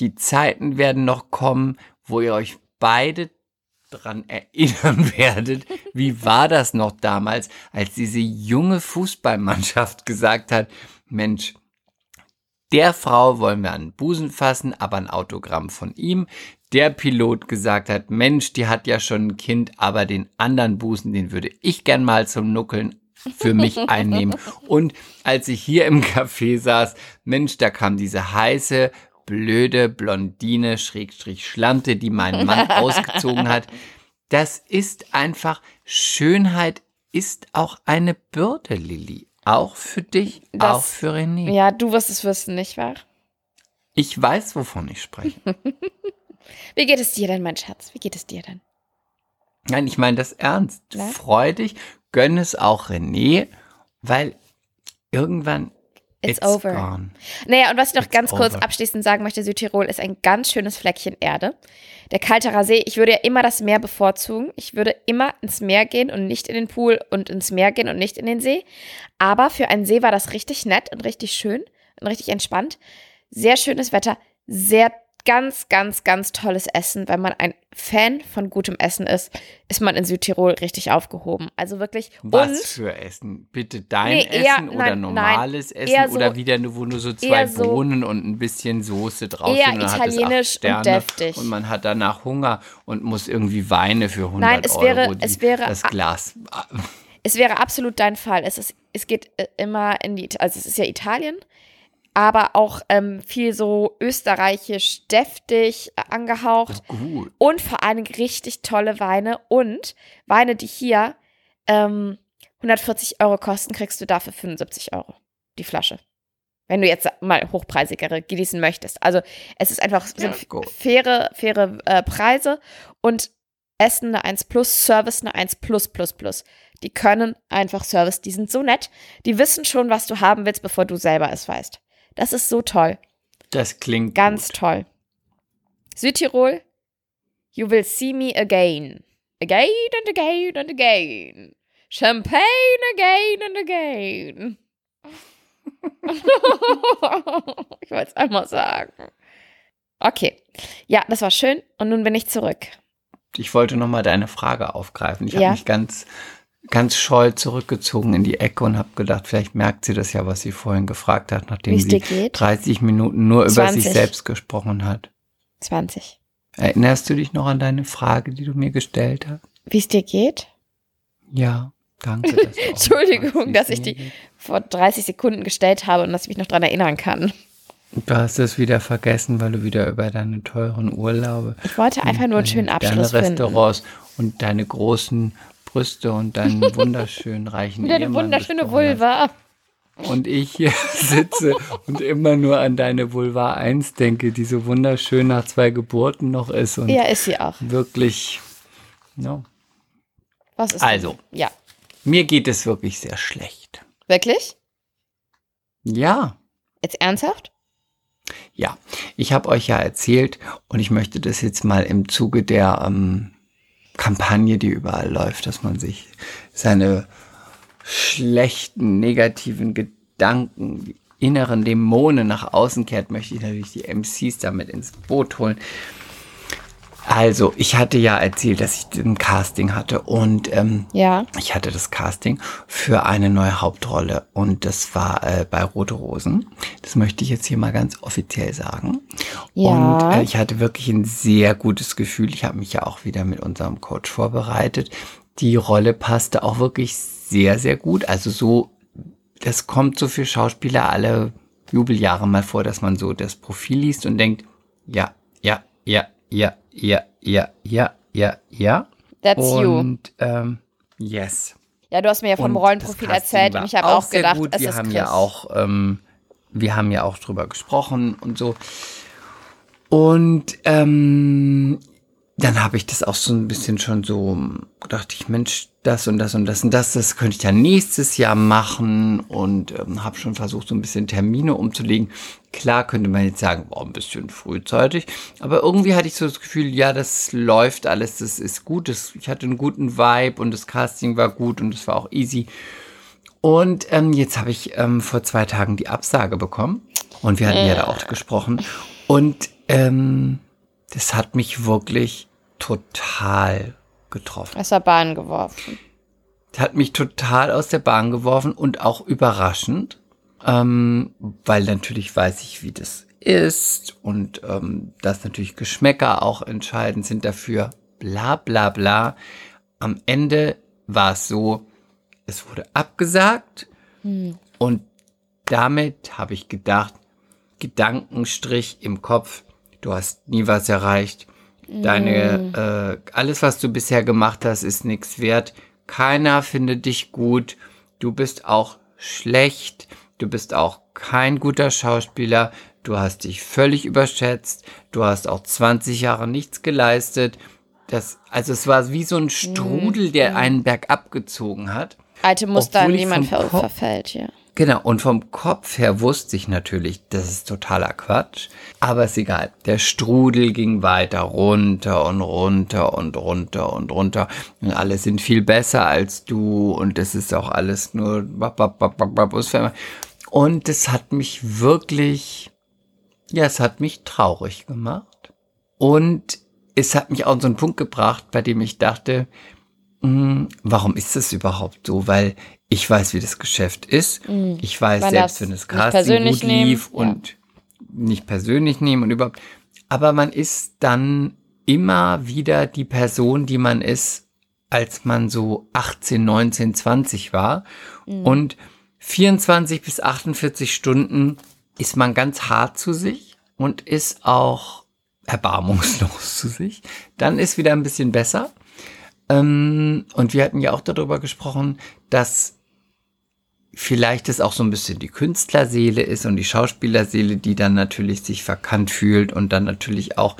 Speaker 2: Die Zeiten werden noch kommen, wo ihr euch beide dran erinnern werdet, wie war das noch damals, als diese junge Fußballmannschaft gesagt hat, Mensch, der Frau wollen wir an den Busen fassen, aber ein Autogramm von ihm. Der Pilot gesagt hat, Mensch, die hat ja schon ein Kind, aber den anderen Busen, den würde ich gern mal zum Nuckeln für mich einnehmen. Und als ich hier im Café saß, Mensch, da kam diese heiße, blöde Blondine, Schrägstrich Schlampe, die meinen Mann ausgezogen hat. Das ist einfach, Schönheit ist auch eine Bürde, Lilly. Auch für dich,
Speaker 3: Das-
Speaker 2: auch für René.
Speaker 3: Ja, du wirst es wissen, nicht wahr?
Speaker 2: Ich weiß, wovon ich spreche.
Speaker 3: Wie geht es dir denn, mein Schatz? Wie geht es dir denn?
Speaker 2: Nein, ich meine das ernst.
Speaker 3: Na?
Speaker 2: Freu dich, gönn es auch René, weil irgendwann
Speaker 3: It's,
Speaker 2: it's,
Speaker 3: over.
Speaker 2: gone.
Speaker 3: Naja, und was ich noch
Speaker 2: It's
Speaker 3: ganz kurz
Speaker 2: over.
Speaker 3: abschließend sagen möchte, Südtirol ist ein ganz schönes Fleckchen Erde. Der Kalterer See, ich würde ja immer das Meer bevorzugen. Ich würde immer ins Meer gehen und nicht in den Pool und ins Meer gehen und nicht in den See. Aber für einen See war das richtig nett und richtig schön und richtig entspannt. Sehr schönes Wetter, sehr ganz, ganz, ganz tolles Essen. Wenn man ein Fan von gutem Essen ist, ist man in Südtirol richtig aufgehoben. Also wirklich.
Speaker 2: Was
Speaker 3: und
Speaker 2: für Essen? Bitte dein
Speaker 3: Nee, eher-
Speaker 2: Essen oder
Speaker 3: nein,
Speaker 2: normales
Speaker 3: nein,
Speaker 2: Essen
Speaker 3: eher so-
Speaker 2: oder wieder nur, wo nur so zwei
Speaker 3: eher so-
Speaker 2: Bohnen und ein bisschen Soße drauf
Speaker 3: Eher
Speaker 2: sind acht
Speaker 3: italienisch und deftig.
Speaker 2: und man hat danach Hunger und muss irgendwie Weine für 100
Speaker 3: Nein, es wäre-
Speaker 2: Euro die,
Speaker 3: es wäre-
Speaker 2: das Glas.
Speaker 3: Es wäre absolut dein Fall. Es, ist, es geht äh, immer in die, also es ist ja Italien, aber auch ähm, viel so österreichisch deftig äh, angehaucht
Speaker 2: Gut.
Speaker 3: und vor allem richtig tolle Weine und Weine, die hier ähm, 140 Euro kosten, kriegst du dafür 75 Euro die Flasche. Wenn du jetzt mal hochpreisigere genießen möchtest. Also es ist einfach
Speaker 2: Ja,
Speaker 3: faire, faire äh, Preise und Essen eine 1 plus, Service eine 1 plus plus plus. Die können einfach Service, die sind so nett. Die wissen schon, was du haben willst, bevor du selber es weißt. Das ist so toll.
Speaker 2: Das klingt
Speaker 3: Ganz
Speaker 2: gut.
Speaker 3: toll. Südtirol, you will see me again. Again and again and again. Champagne again and again. ich wollte es einmal sagen. Okay. Ja, das war schön. Und nun bin ich zurück.
Speaker 2: Ich wollte noch mal deine Frage aufgreifen. Ich
Speaker 3: Ja.
Speaker 2: habe mich ganz, ganz scheu zurückgezogen in die Ecke und habe gedacht, vielleicht merkt sie das ja, was sie vorhin gefragt hat, nachdem
Speaker 3: Wie
Speaker 2: sie
Speaker 3: geht?
Speaker 2: 30 Minuten nur über sich
Speaker 3: 20.
Speaker 2: selbst gesprochen hat.
Speaker 3: 20.
Speaker 2: Erinnerst du dich noch an deine Frage, die du mir gestellt hast?
Speaker 3: Wie es dir geht?
Speaker 2: Ja. Danke. dass
Speaker 3: Entschuldigung, dass ich die
Speaker 2: geht.
Speaker 3: vor 30 Sekunden gestellt habe und dass ich mich noch daran erinnern kann.
Speaker 2: Du hast es wieder vergessen, weil du wieder über deine teuren Urlaube.
Speaker 3: Ich wollte einfach nur einen schönen Abschluss
Speaker 2: deine
Speaker 3: finden.
Speaker 2: Restaurants und deine großen Brüste und deinen wunderschönen reichen
Speaker 3: Wieder eine wunderschöne. Vulva.
Speaker 2: Und ich hier sitze und immer nur an deine Vulva 1 denke, die so wunderschön nach zwei Geburten noch ist und
Speaker 3: Ja, ist sie auch.
Speaker 2: wirklich, ja.
Speaker 3: Was ist
Speaker 2: Also.
Speaker 3: denn? Ja.
Speaker 2: Mir geht es wirklich sehr schlecht.
Speaker 3: Wirklich?
Speaker 2: Ja,
Speaker 3: Jetzt ernsthaft?
Speaker 2: Ja, ich habe euch ja erzählt und ich möchte das jetzt mal im Zuge der ähm, Kampagne, die überall läuft, dass man sich seine schlechten, negativen Gedanken, die inneren Dämonen nach außen kehrt, möchte ich natürlich die MCs damit ins Boot holen. Also, ich hatte ja erzählt, dass ich ein Casting hatte und ähm,
Speaker 3: Ja.
Speaker 2: ich hatte das Casting für eine neue Hauptrolle und das war äh, bei Rote Rosen. Das möchte ich jetzt hier mal ganz offiziell sagen.
Speaker 3: Ja.
Speaker 2: Und äh, ich hatte wirklich ein sehr gutes Gefühl. Ich habe mich ja auch wieder mit unserem Coach vorbereitet. Die Rolle passte auch wirklich sehr, sehr gut. Also so, das kommt so für Schauspieler alle Jubeljahre mal vor, dass man so das Profil liest und denkt, ja, ja, ja, ja, ja, ja, ja, ja, ja.
Speaker 3: That's you.
Speaker 2: Und ähm, yes.
Speaker 3: Ja, du hast mir ja vom
Speaker 2: Und
Speaker 3: Rollenprofil erzählt und ich habe auch
Speaker 2: sehr
Speaker 3: gedacht,
Speaker 2: gut.
Speaker 3: es
Speaker 2: wir
Speaker 3: ist
Speaker 2: haben
Speaker 3: Chris.
Speaker 2: ja auch, ähm, wir haben ja auch drüber gesprochen und so. Und ähm, dann habe ich das auch so ein bisschen schon so, dachte ich, Mensch, das und das und das und das, das könnte ich ja nächstes Jahr machen und ähm, habe schon versucht, so ein bisschen Termine umzulegen. Klar könnte man jetzt sagen, war ein bisschen frühzeitig, aber irgendwie hatte ich so das Gefühl, ja, das läuft alles, das ist gut, das, ich hatte einen guten Vibe und das Casting war gut und es war auch easy. Und ähm, jetzt habe ich ähm, vor zwei Tagen die Absage bekommen. Und wir hatten ja da auch gesprochen. Und ähm, das hat mich wirklich total getroffen.
Speaker 3: aus der Bahn geworfen.
Speaker 2: Hat mich total aus der Bahn geworfen und auch überraschend. Ähm, weil natürlich weiß ich, wie das ist. Und ähm, dass natürlich Geschmäcker auch entscheidend sind dafür. Bla bla bla. Am Ende war es so, es wurde abgesagt. Und damit habe ich gedacht, Gedankenstrich im Kopf, du hast nie was erreicht. Deine, äh, alles, was du bisher gemacht hast, ist nichts wert. Keiner findet dich gut. Du bist auch schlecht. Du bist auch kein guter Schauspieler. Du hast dich völlig überschätzt. Du hast auch 20 Jahre nichts geleistet. Das, also es war wie so ein Strudel, der einen bergab gezogen hat.
Speaker 3: Alte Muster, an die man verfällt, ja.
Speaker 2: Genau, und vom Kopf her wusste ich natürlich, das ist totaler Quatsch. Aber ist egal. Der Strudel ging weiter runter und runter und runter und runter. Und alle sind viel besser als du und das ist auch alles nur. Und es hat mich wirklich, ja, es hat mich traurig gemacht. Und es hat mich auch an so einen Punkt gebracht, bei dem ich dachte, hm, warum ist das überhaupt so? Weil ich weiß, wie das Geschäft ist. Ich weiß,
Speaker 3: Man
Speaker 2: selbst wenn das Casting gut
Speaker 3: nehmen,
Speaker 2: lief
Speaker 3: ja.
Speaker 2: und nicht persönlich nehmen und überhaupt. Aber man ist dann immer wieder die Person, die man ist, als man so 18, 19, 20 war.
Speaker 3: Mhm.
Speaker 2: Und 24 bis 48 Stunden ist man ganz hart zu sich und ist auch erbarmungslos zu sich. Dann ist wieder ein bisschen besser. Ähm, und wir hatten ja auch darüber gesprochen, dass vielleicht es auch so ein bisschen die Künstlerseele ist und die Schauspielerseele, die dann natürlich sich verkannt fühlt und dann natürlich auch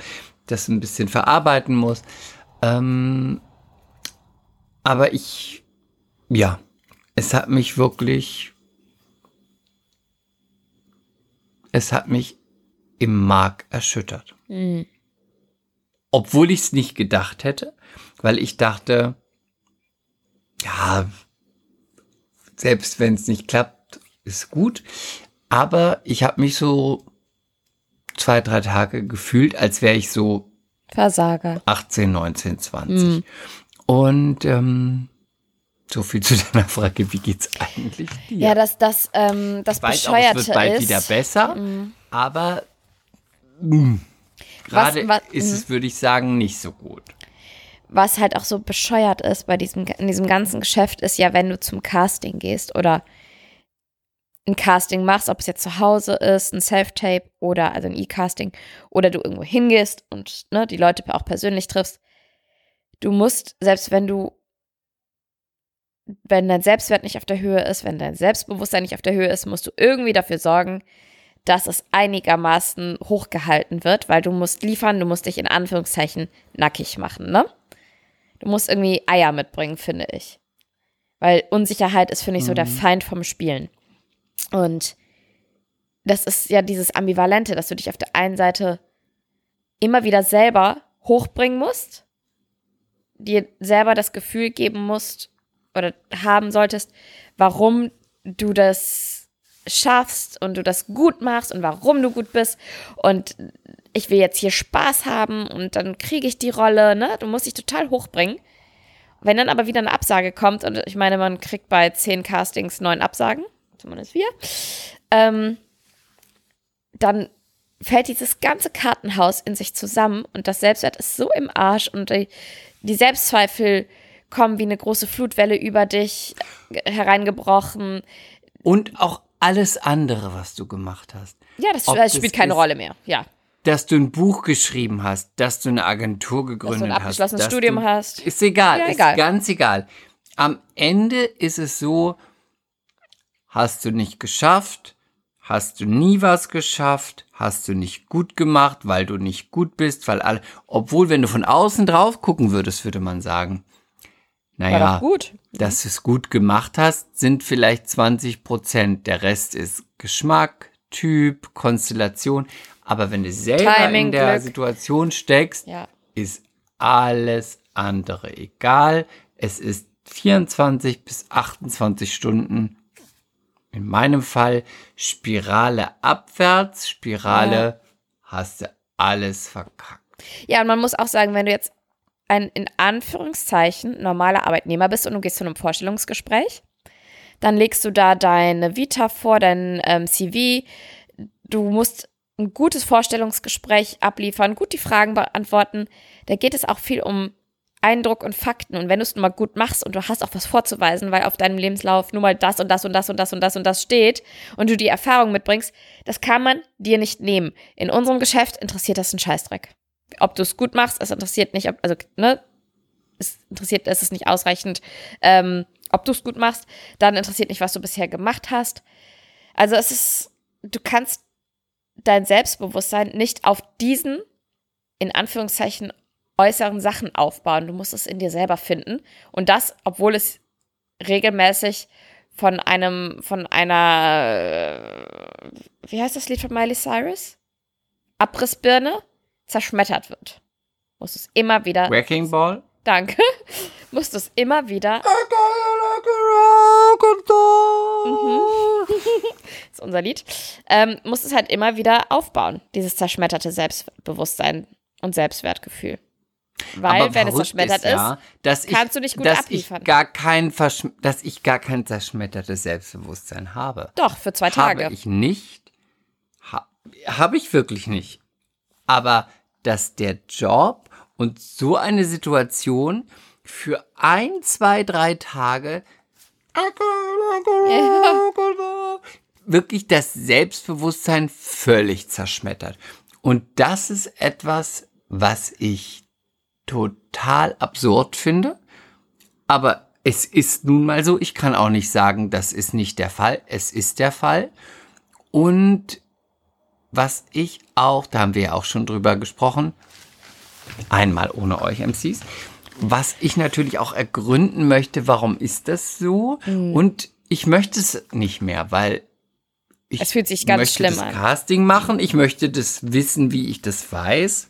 Speaker 2: das ein bisschen verarbeiten muss. Ähm, aber ich, ja, es hat mich wirklich, es hat mich im Mark erschüttert. Obwohl ich es nicht gedacht hätte, weil ich dachte, ja, selbst wenn es nicht klappt, ist gut. Aber ich habe mich so zwei, drei Tage gefühlt, als wäre ich so
Speaker 3: Versager.
Speaker 2: 18, 19, 20. Und ähm, so viel zu deiner Frage, wie geht's eigentlich dir?
Speaker 3: Ja, das, das, ähm, das
Speaker 2: ich weiß auch,
Speaker 3: Bescheuerte
Speaker 2: es wird bald
Speaker 3: ist,
Speaker 2: wieder besser, aber mh, gerade ist
Speaker 3: mhm.
Speaker 2: es, würde ich sagen, nicht so gut.
Speaker 3: Was halt auch so bescheuert ist bei diesem, in diesem ganzen Geschäft, ist ja, wenn du zum Casting gehst oder ein Casting machst, ob es jetzt zu Hause ist, ein Self-Tape oder also ein E-Casting oder du irgendwo hingehst und ne, die Leute auch persönlich triffst. Du musst, selbst wenn du, wenn dein Selbstwert nicht auf der Höhe ist, wenn dein Selbstbewusstsein nicht auf der Höhe ist, musst du irgendwie dafür sorgen, dass es einigermaßen hochgehalten wird, weil du musst liefern, du musst dich in Anführungszeichen nackig machen, ne? Du musst irgendwie Eier mitbringen, finde ich. Weil Unsicherheit ist, finde ich, so der Feind vom Spielen. Und das ist ja dieses Ambivalente, dass du dich auf der einen Seite immer wieder selber hochbringen musst, dir selber das Gefühl geben musst oder haben solltest, warum du das schaffst und du das gut machst und warum du gut bist und ich will jetzt hier Spaß haben und dann kriege ich die Rolle, ne? Du musst dich total hochbringen. Wenn dann aber wieder eine Absage kommt, und ich meine, man kriegt bei zehn Castings neun Absagen, zumindest wir, ähm, dann fällt dieses ganze Kartenhaus in sich zusammen und das Selbstwert ist so im Arsch und die, die Selbstzweifel kommen wie eine große Flutwelle über dich hereingebrochen.
Speaker 2: Und auch alles andere, was du gemacht hast.
Speaker 3: Ja, das das spielt keine
Speaker 2: ist-
Speaker 3: Rolle mehr. Ja,
Speaker 2: Dass du ein Buch geschrieben hast, dass du eine Agentur
Speaker 3: dass
Speaker 2: gegründet
Speaker 3: du ein
Speaker 2: hast.
Speaker 3: abgeschlossenes
Speaker 2: dass
Speaker 3: Studium
Speaker 2: du,
Speaker 3: hast.
Speaker 2: Ist egal,
Speaker 3: Ja,
Speaker 2: ist
Speaker 3: egal.
Speaker 2: ganz egal. Am Ende ist es so, hast du nicht geschafft, hast du nie was geschafft, hast du nicht gut gemacht, weil du nicht gut bist, weil alle, obwohl, wenn du von außen drauf gucken würdest, würde man sagen, naja, dass du es gut gemacht hast, sind vielleicht 20 Prozent. Der Rest ist Geschmack, Typ, Konstellation. Aber wenn du selber
Speaker 3: Timing,
Speaker 2: in der
Speaker 3: Glück.
Speaker 2: Situation steckst,
Speaker 3: Ja.
Speaker 2: ist alles andere egal. Es ist 24 bis 28 Stunden. In meinem Fall Spirale abwärts, Spirale hast du alles verkackt.
Speaker 3: Ja, und man muss auch sagen, wenn du jetzt ein in Anführungszeichen normaler Arbeitnehmer bist und du gehst zu einem Vorstellungsgespräch, dann legst du da deine Vita vor, dein ähm, CV. Du musst ein gutes Vorstellungsgespräch abliefern, gut die Fragen beantworten. Da geht es auch viel um Eindruck und Fakten. Und wenn du es nun mal gut machst und du hast auch was vorzuweisen, weil auf deinem Lebenslauf nur mal das und das und das und das und das und das steht und du die Erfahrung mitbringst, das kann man dir nicht nehmen. In unserem Geschäft interessiert das einen Scheißdreck. Ob du es gut machst, es interessiert nicht, ob, also, ne, es interessiert, es ist nicht ausreichend, ähm, ob du es gut machst, dann interessiert nicht, was du bisher gemacht hast. Also es ist, du kannst dein Selbstbewusstsein nicht auf diesen, in Anführungszeichen, äußeren Sachen aufbauen. Du musst es in dir selber finden. Und das, obwohl es regelmäßig von einem, von einer, äh, wie heißt das Lied von Miley Cyrus? Abrissbirne zerschmettert wird. Musst du es immer wieder,
Speaker 2: Wrecking Ball?
Speaker 3: danke, musst du es immer wieder, ist unser Lied, ähm, musst es halt immer wieder aufbauen, dieses zerschmetterte Selbstbewusstsein und Selbstwertgefühl. Weil,
Speaker 2: Aber
Speaker 3: wenn es zerschmettert ist,
Speaker 2: ja, ich,
Speaker 3: kannst du nicht gut
Speaker 2: dass
Speaker 3: abliefern.
Speaker 2: Ich gar kein Verschm dass ich gar kein zerschmettertes Selbstbewusstsein habe.
Speaker 3: doch, für zwei Tage.
Speaker 2: Habe ich nicht. Ha, habe ich wirklich nicht. Aber dass der Job und so eine Situation für ein, zwei, drei Tage wirklich das Selbstbewusstsein völlig zerschmettert. Und das ist etwas, was ich total absurd finde. Aber es ist nun mal so. Ich kann auch nicht sagen, das ist nicht der Fall. Es ist der Fall. Und was ich auch, da haben wir ja auch schon drüber gesprochen, einmal ohne euch MCs, was ich natürlich auch ergründen möchte, warum ist das so? Und ich möchte es nicht mehr, weil ich
Speaker 3: Es fühlt sich ganz
Speaker 2: möchte
Speaker 3: schlimm
Speaker 2: das
Speaker 3: an.
Speaker 2: Casting machen, ich möchte das wissen, wie ich das weiß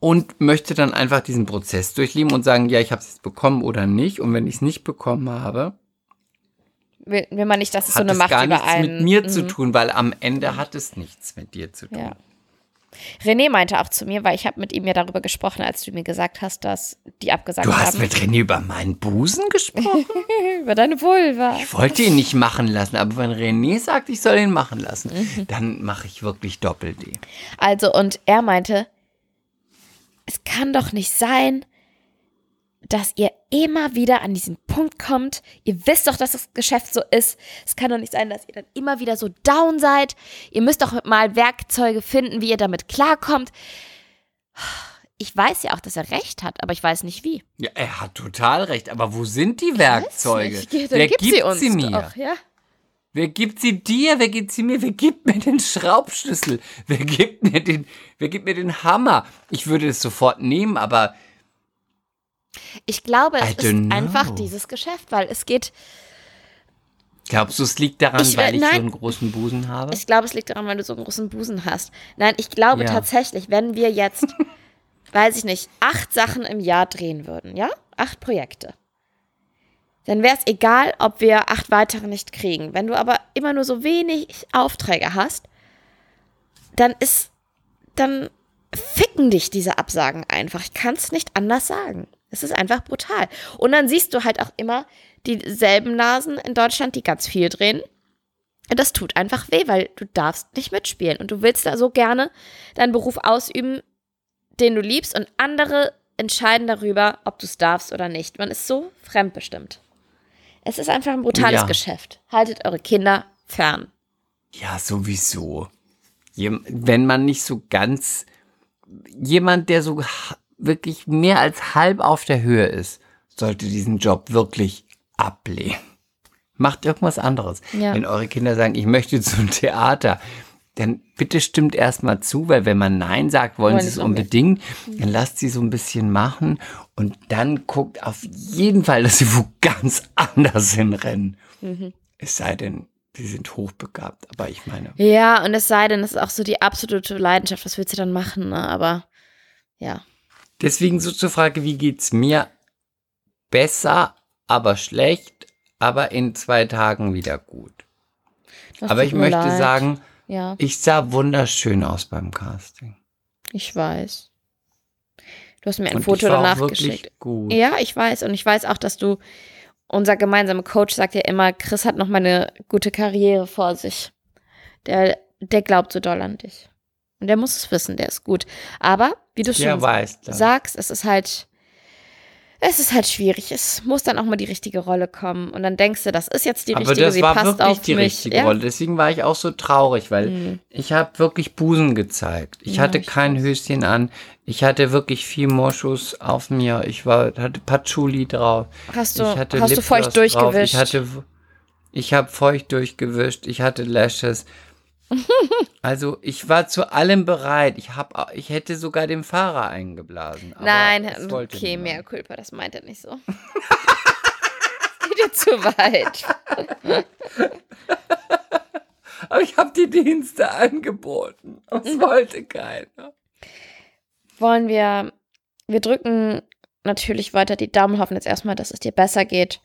Speaker 2: und möchte dann einfach diesen Prozess durchleben und sagen, ja, ich habe es jetzt bekommen oder nicht. Und wenn ich es nicht bekommen habe,
Speaker 3: Will, will man nicht, dass es so
Speaker 2: hat
Speaker 3: eine
Speaker 2: es
Speaker 3: Macht
Speaker 2: gar
Speaker 3: über
Speaker 2: nichts
Speaker 3: einen.
Speaker 2: mit mir zu
Speaker 3: Mhm.
Speaker 2: tun, weil am Ende hat es nichts mit dir zu tun.
Speaker 3: Ja. René meinte auch zu mir, weil ich habe mit ihm ja darüber gesprochen, als du mir gesagt hast, dass die abgesagt
Speaker 2: Du hast
Speaker 3: haben.
Speaker 2: mit René über meinen Busen gesprochen?
Speaker 3: über deine Vulva.
Speaker 2: Ich wollte ihn nicht machen lassen, aber wenn René sagt, ich soll ihn machen lassen,
Speaker 3: Mhm.
Speaker 2: dann mache ich wirklich Doppel-D.
Speaker 3: Also, und er meinte, es kann doch nicht sein, dass ihr immer wieder an diesen Punkt kommt. Ihr wisst doch, dass das Geschäft so ist. Es kann doch nicht sein, dass ihr dann immer wieder so down seid. Ihr müsst doch mal Werkzeuge finden, wie ihr damit klarkommt. Ich weiß ja auch, dass er recht hat, aber ich weiß nicht wie.
Speaker 2: Ja, er hat total recht. Aber wo sind die Werkzeuge?
Speaker 3: Weiß nicht. Dann
Speaker 2: Wer
Speaker 3: gib
Speaker 2: gibt
Speaker 3: sie uns
Speaker 2: mir?
Speaker 3: Doch, ja.
Speaker 2: Wer gibt sie dir? Wer gibt sie mir? Wer gibt mir den Schraubschlüssel? Wer gibt mir den, wer gibt mir den Hammer? Ich würde es sofort nehmen, aber
Speaker 3: Ich glaube, es ist
Speaker 2: know.
Speaker 3: einfach dieses Geschäft, weil es geht,
Speaker 2: glaubst du, es liegt daran,
Speaker 3: Ich,
Speaker 2: weil ich so
Speaker 3: nein.
Speaker 2: einen großen Busen habe?
Speaker 3: ich glaube, es liegt daran, weil du so einen großen Busen hast. Nein, ich glaube
Speaker 2: Ja.
Speaker 3: tatsächlich, wenn wir jetzt, weiß ich nicht, acht Sachen im Jahr drehen würden, ja? Acht Projekte. Dann wäre es egal, ob wir acht weitere nicht kriegen. Wenn du aber immer nur so wenig Aufträge hast, dann ist, dann ficken dich diese Absagen einfach. Ich kann es nicht anders sagen. Es ist einfach brutal. Und dann siehst du halt auch immer dieselben Nasen in Deutschland, die ganz viel drehen. Und das tut einfach weh, weil du darfst nicht mitspielen. Und du willst da so gerne deinen Beruf ausüben, den du liebst. Und andere entscheiden darüber, ob du es darfst oder nicht. Man ist so fremdbestimmt. Es ist einfach ein brutales
Speaker 2: Ja.
Speaker 3: Geschäft. Haltet eure Kinder fern.
Speaker 2: Ja, sowieso. Wenn man nicht so ganz, jemand, der so wirklich mehr als halb auf der Höhe ist, sollte diesen Job wirklich ablehnen. Macht irgendwas anderes.
Speaker 3: Ja.
Speaker 2: Wenn eure Kinder sagen, ich möchte zum Theater, dann bitte stimmt erstmal zu, weil wenn man Nein sagt, wollen
Speaker 3: Wollen
Speaker 2: sie es
Speaker 3: unbedingt.
Speaker 2: unbedingt, dann lasst sie so ein bisschen machen und dann guckt auf jeden Fall, dass sie wo ganz anders hinrennen.
Speaker 3: Mhm.
Speaker 2: Es sei denn, sie sind hochbegabt, aber ich meine,
Speaker 3: Ja, und es sei denn, es ist auch so die absolute Leidenschaft. Was willst du dann machen? Ne? Aber ja.
Speaker 2: Deswegen so zur Frage, wie geht's mir? Besser, aber schlecht, aber in zwei Tagen wieder gut.
Speaker 3: das
Speaker 2: aber ich möchte
Speaker 3: leid.
Speaker 2: sagen,
Speaker 3: Ja,
Speaker 2: ich sah wunderschön aus beim Casting.
Speaker 3: ich weiß. Du hast mir ein
Speaker 2: Und
Speaker 3: Foto danach geschickt.
Speaker 2: gut.
Speaker 3: Ja, ich weiß. Und ich weiß auch, dass du, unser gemeinsamer Coach sagt ja immer, Chris hat noch mal eine gute Karriere vor sich. Der, der glaubt so doll an dich. Und der muss es wissen, der ist gut. Aber, wie du schon
Speaker 2: weiß
Speaker 3: sagst, es ist halt, es ist halt schwierig. Es muss dann auch mal die richtige Rolle kommen. Und dann denkst du, das ist jetzt die
Speaker 2: Aber
Speaker 3: richtige,
Speaker 2: das
Speaker 3: sie
Speaker 2: war
Speaker 3: passt
Speaker 2: wirklich die
Speaker 3: mich.
Speaker 2: richtige
Speaker 3: ja?
Speaker 2: Rolle. Deswegen war ich auch so traurig, weil
Speaker 3: Mhm.
Speaker 2: ich habe wirklich Busen gezeigt. Ich
Speaker 3: Ja,
Speaker 2: hatte
Speaker 3: ich
Speaker 2: kein
Speaker 3: weiß.
Speaker 2: Höschen an. Ich hatte wirklich viel Moschus auf mir. Ich war, hatte Patchouli drauf.
Speaker 3: Hast du, hast du feucht
Speaker 2: Drauf.
Speaker 3: durchgewischt?
Speaker 2: Ich hatte, ich habe feucht durchgewischt. Ich hatte Lashes. also ich war zu allem bereit. Ich hab, ich hätte sogar dem Fahrer eingeblasen.
Speaker 3: Nein,
Speaker 2: wollte
Speaker 3: okay,
Speaker 2: niemand.
Speaker 3: mehr Culpa, das meint er nicht so. das geht dir zu weit.
Speaker 2: Aber ich habe die Dienste angeboten. Das wollte keiner.
Speaker 3: Wollen wir, wir drücken natürlich weiter die Daumen, hoffen jetzt erstmal, dass es dir besser geht.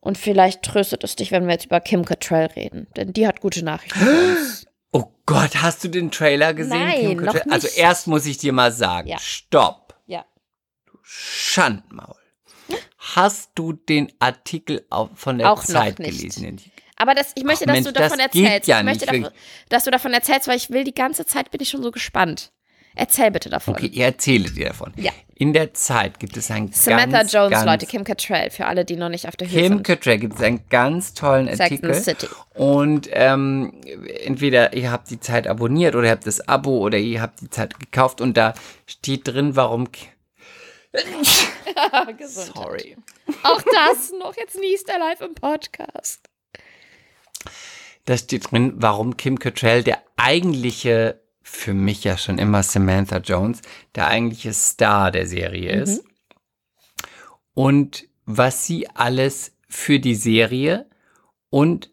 Speaker 3: Und vielleicht tröstet es dich, wenn wir jetzt über Kim Cattrall reden. Denn die hat gute Nachrichten für uns.
Speaker 2: Oh Gott, hast du den Trailer gesehen?
Speaker 3: Nein, noch?
Speaker 2: Also
Speaker 3: nicht.
Speaker 2: erst muss ich dir mal sagen,
Speaker 3: Ja.
Speaker 2: stopp,
Speaker 3: Ja.
Speaker 2: Schandmaul. Hast du den Artikel von der
Speaker 3: Auch
Speaker 2: Zeit gelesen?
Speaker 3: Aber das, ich möchte,
Speaker 2: Ach,
Speaker 3: dass
Speaker 2: Mensch,
Speaker 3: du davon
Speaker 2: das
Speaker 3: erzählst.
Speaker 2: ja
Speaker 3: ich möchte,
Speaker 2: nicht.
Speaker 3: dass du davon erzählst, weil ich will die ganze Zeit, bin ich schon so gespannt. Erzähl bitte davon.
Speaker 2: Okay, ich erzähle dir davon.
Speaker 3: Ja.
Speaker 2: In der Zeit gibt es einen
Speaker 3: Samantha
Speaker 2: ganz,
Speaker 3: Jones,
Speaker 2: ganz,
Speaker 3: Leute, Kim Cattrall, für alle, die noch nicht auf der Höhe
Speaker 2: Kim
Speaker 3: sind.
Speaker 2: Cattrall gibt es einen ganz tollen
Speaker 3: Sex
Speaker 2: Artikel.
Speaker 3: the City.
Speaker 2: Und ähm, entweder ihr habt die Zeit abonniert oder ihr habt das Abo oder ihr habt die Zeit gekauft und da steht drin, warum. Sorry.
Speaker 3: Auch das noch, jetzt niest er live im Podcast.
Speaker 2: Da steht drin, warum Kim Cattrall der eigentliche, für mich ja schon immer Samantha Jones, der eigentliche Star der Serie
Speaker 3: Mhm.
Speaker 2: ist. Und was sie alles für die Serie und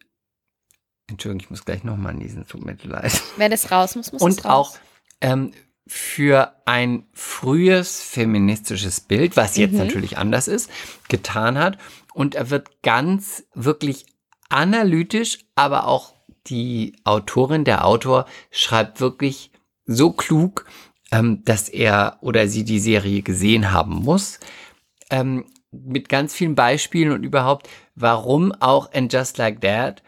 Speaker 2: Entschuldigung, ich muss gleich nochmal niesen, tut mir leid.
Speaker 3: Wenn es raus muss, muss es
Speaker 2: Und
Speaker 3: raus.
Speaker 2: auch ähm, für ein frühes feministisches Bild, was jetzt
Speaker 3: Mhm.
Speaker 2: natürlich anders ist, getan hat. Und er wird ganz wirklich analytisch, aber auch die Autorin, der Autor schreibt wirklich so klug, ähm, dass er oder sie die Serie gesehen haben muss. Ähm, mit ganz vielen Beispielen und überhaupt, warum auch And Just Like That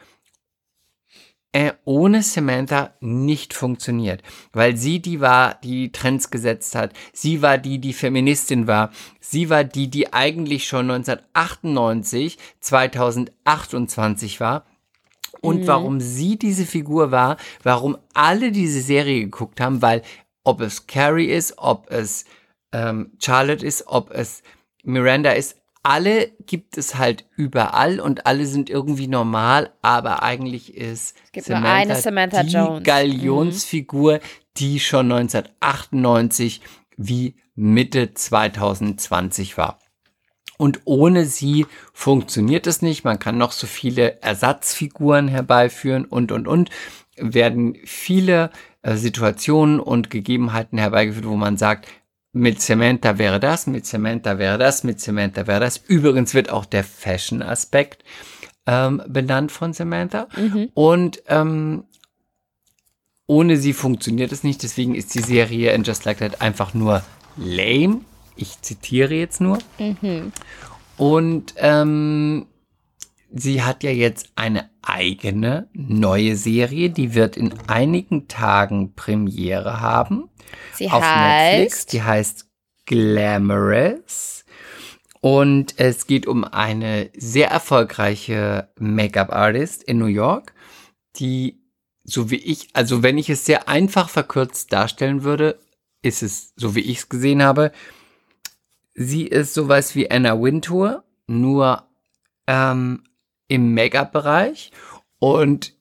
Speaker 2: äh, ohne Samantha nicht funktioniert, weil sie die war, die Trends gesetzt hat. Sie war die, die Feministin war. Sie war die, die eigentlich schon 1998, 2028 war. Und
Speaker 3: Mhm.
Speaker 2: warum sie diese Figur war, warum alle diese Serie geguckt haben, weil ob es Carrie ist, ob es ähm, Charlotte ist, ob es Miranda ist, alle gibt es halt überall und alle sind irgendwie normal, aber eigentlich ist
Speaker 3: Es gibt nur eine Samantha
Speaker 2: die
Speaker 3: Jones. Mhm.
Speaker 2: Galionsfigur, die schon 1998 wie Mitte 2020 war. Und ohne sie funktioniert es nicht. Man kann noch so viele Ersatzfiguren herbeiführen und, und, und. Werden viele äh, Situationen und Gegebenheiten herbeigeführt, wo man sagt, mit Samantha wäre das, mit Samantha wäre das, mit Samantha wäre das. Übrigens wird auch der Fashion-Aspekt ähm, benannt von Samantha. Und ähm, ohne sie funktioniert es nicht. Deswegen ist die Serie in Just Like That einfach nur lame. Ich zitiere jetzt nur. Und ähm, sie hat ja jetzt eine eigene neue Serie, die wird in einigen Tagen Premiere haben
Speaker 3: Sie
Speaker 2: auf Netflix.
Speaker 3: heißt.
Speaker 2: Die heißt Glamorous. Und es geht um eine sehr erfolgreiche Make-up-Artist in New York, die, so wie ich, also wenn ich es sehr einfach verkürzt darstellen würde, ist es, so wie ich es gesehen habe, sie ist sowas wie Anna Wintour, nur ähm, im Make-up-Bereich und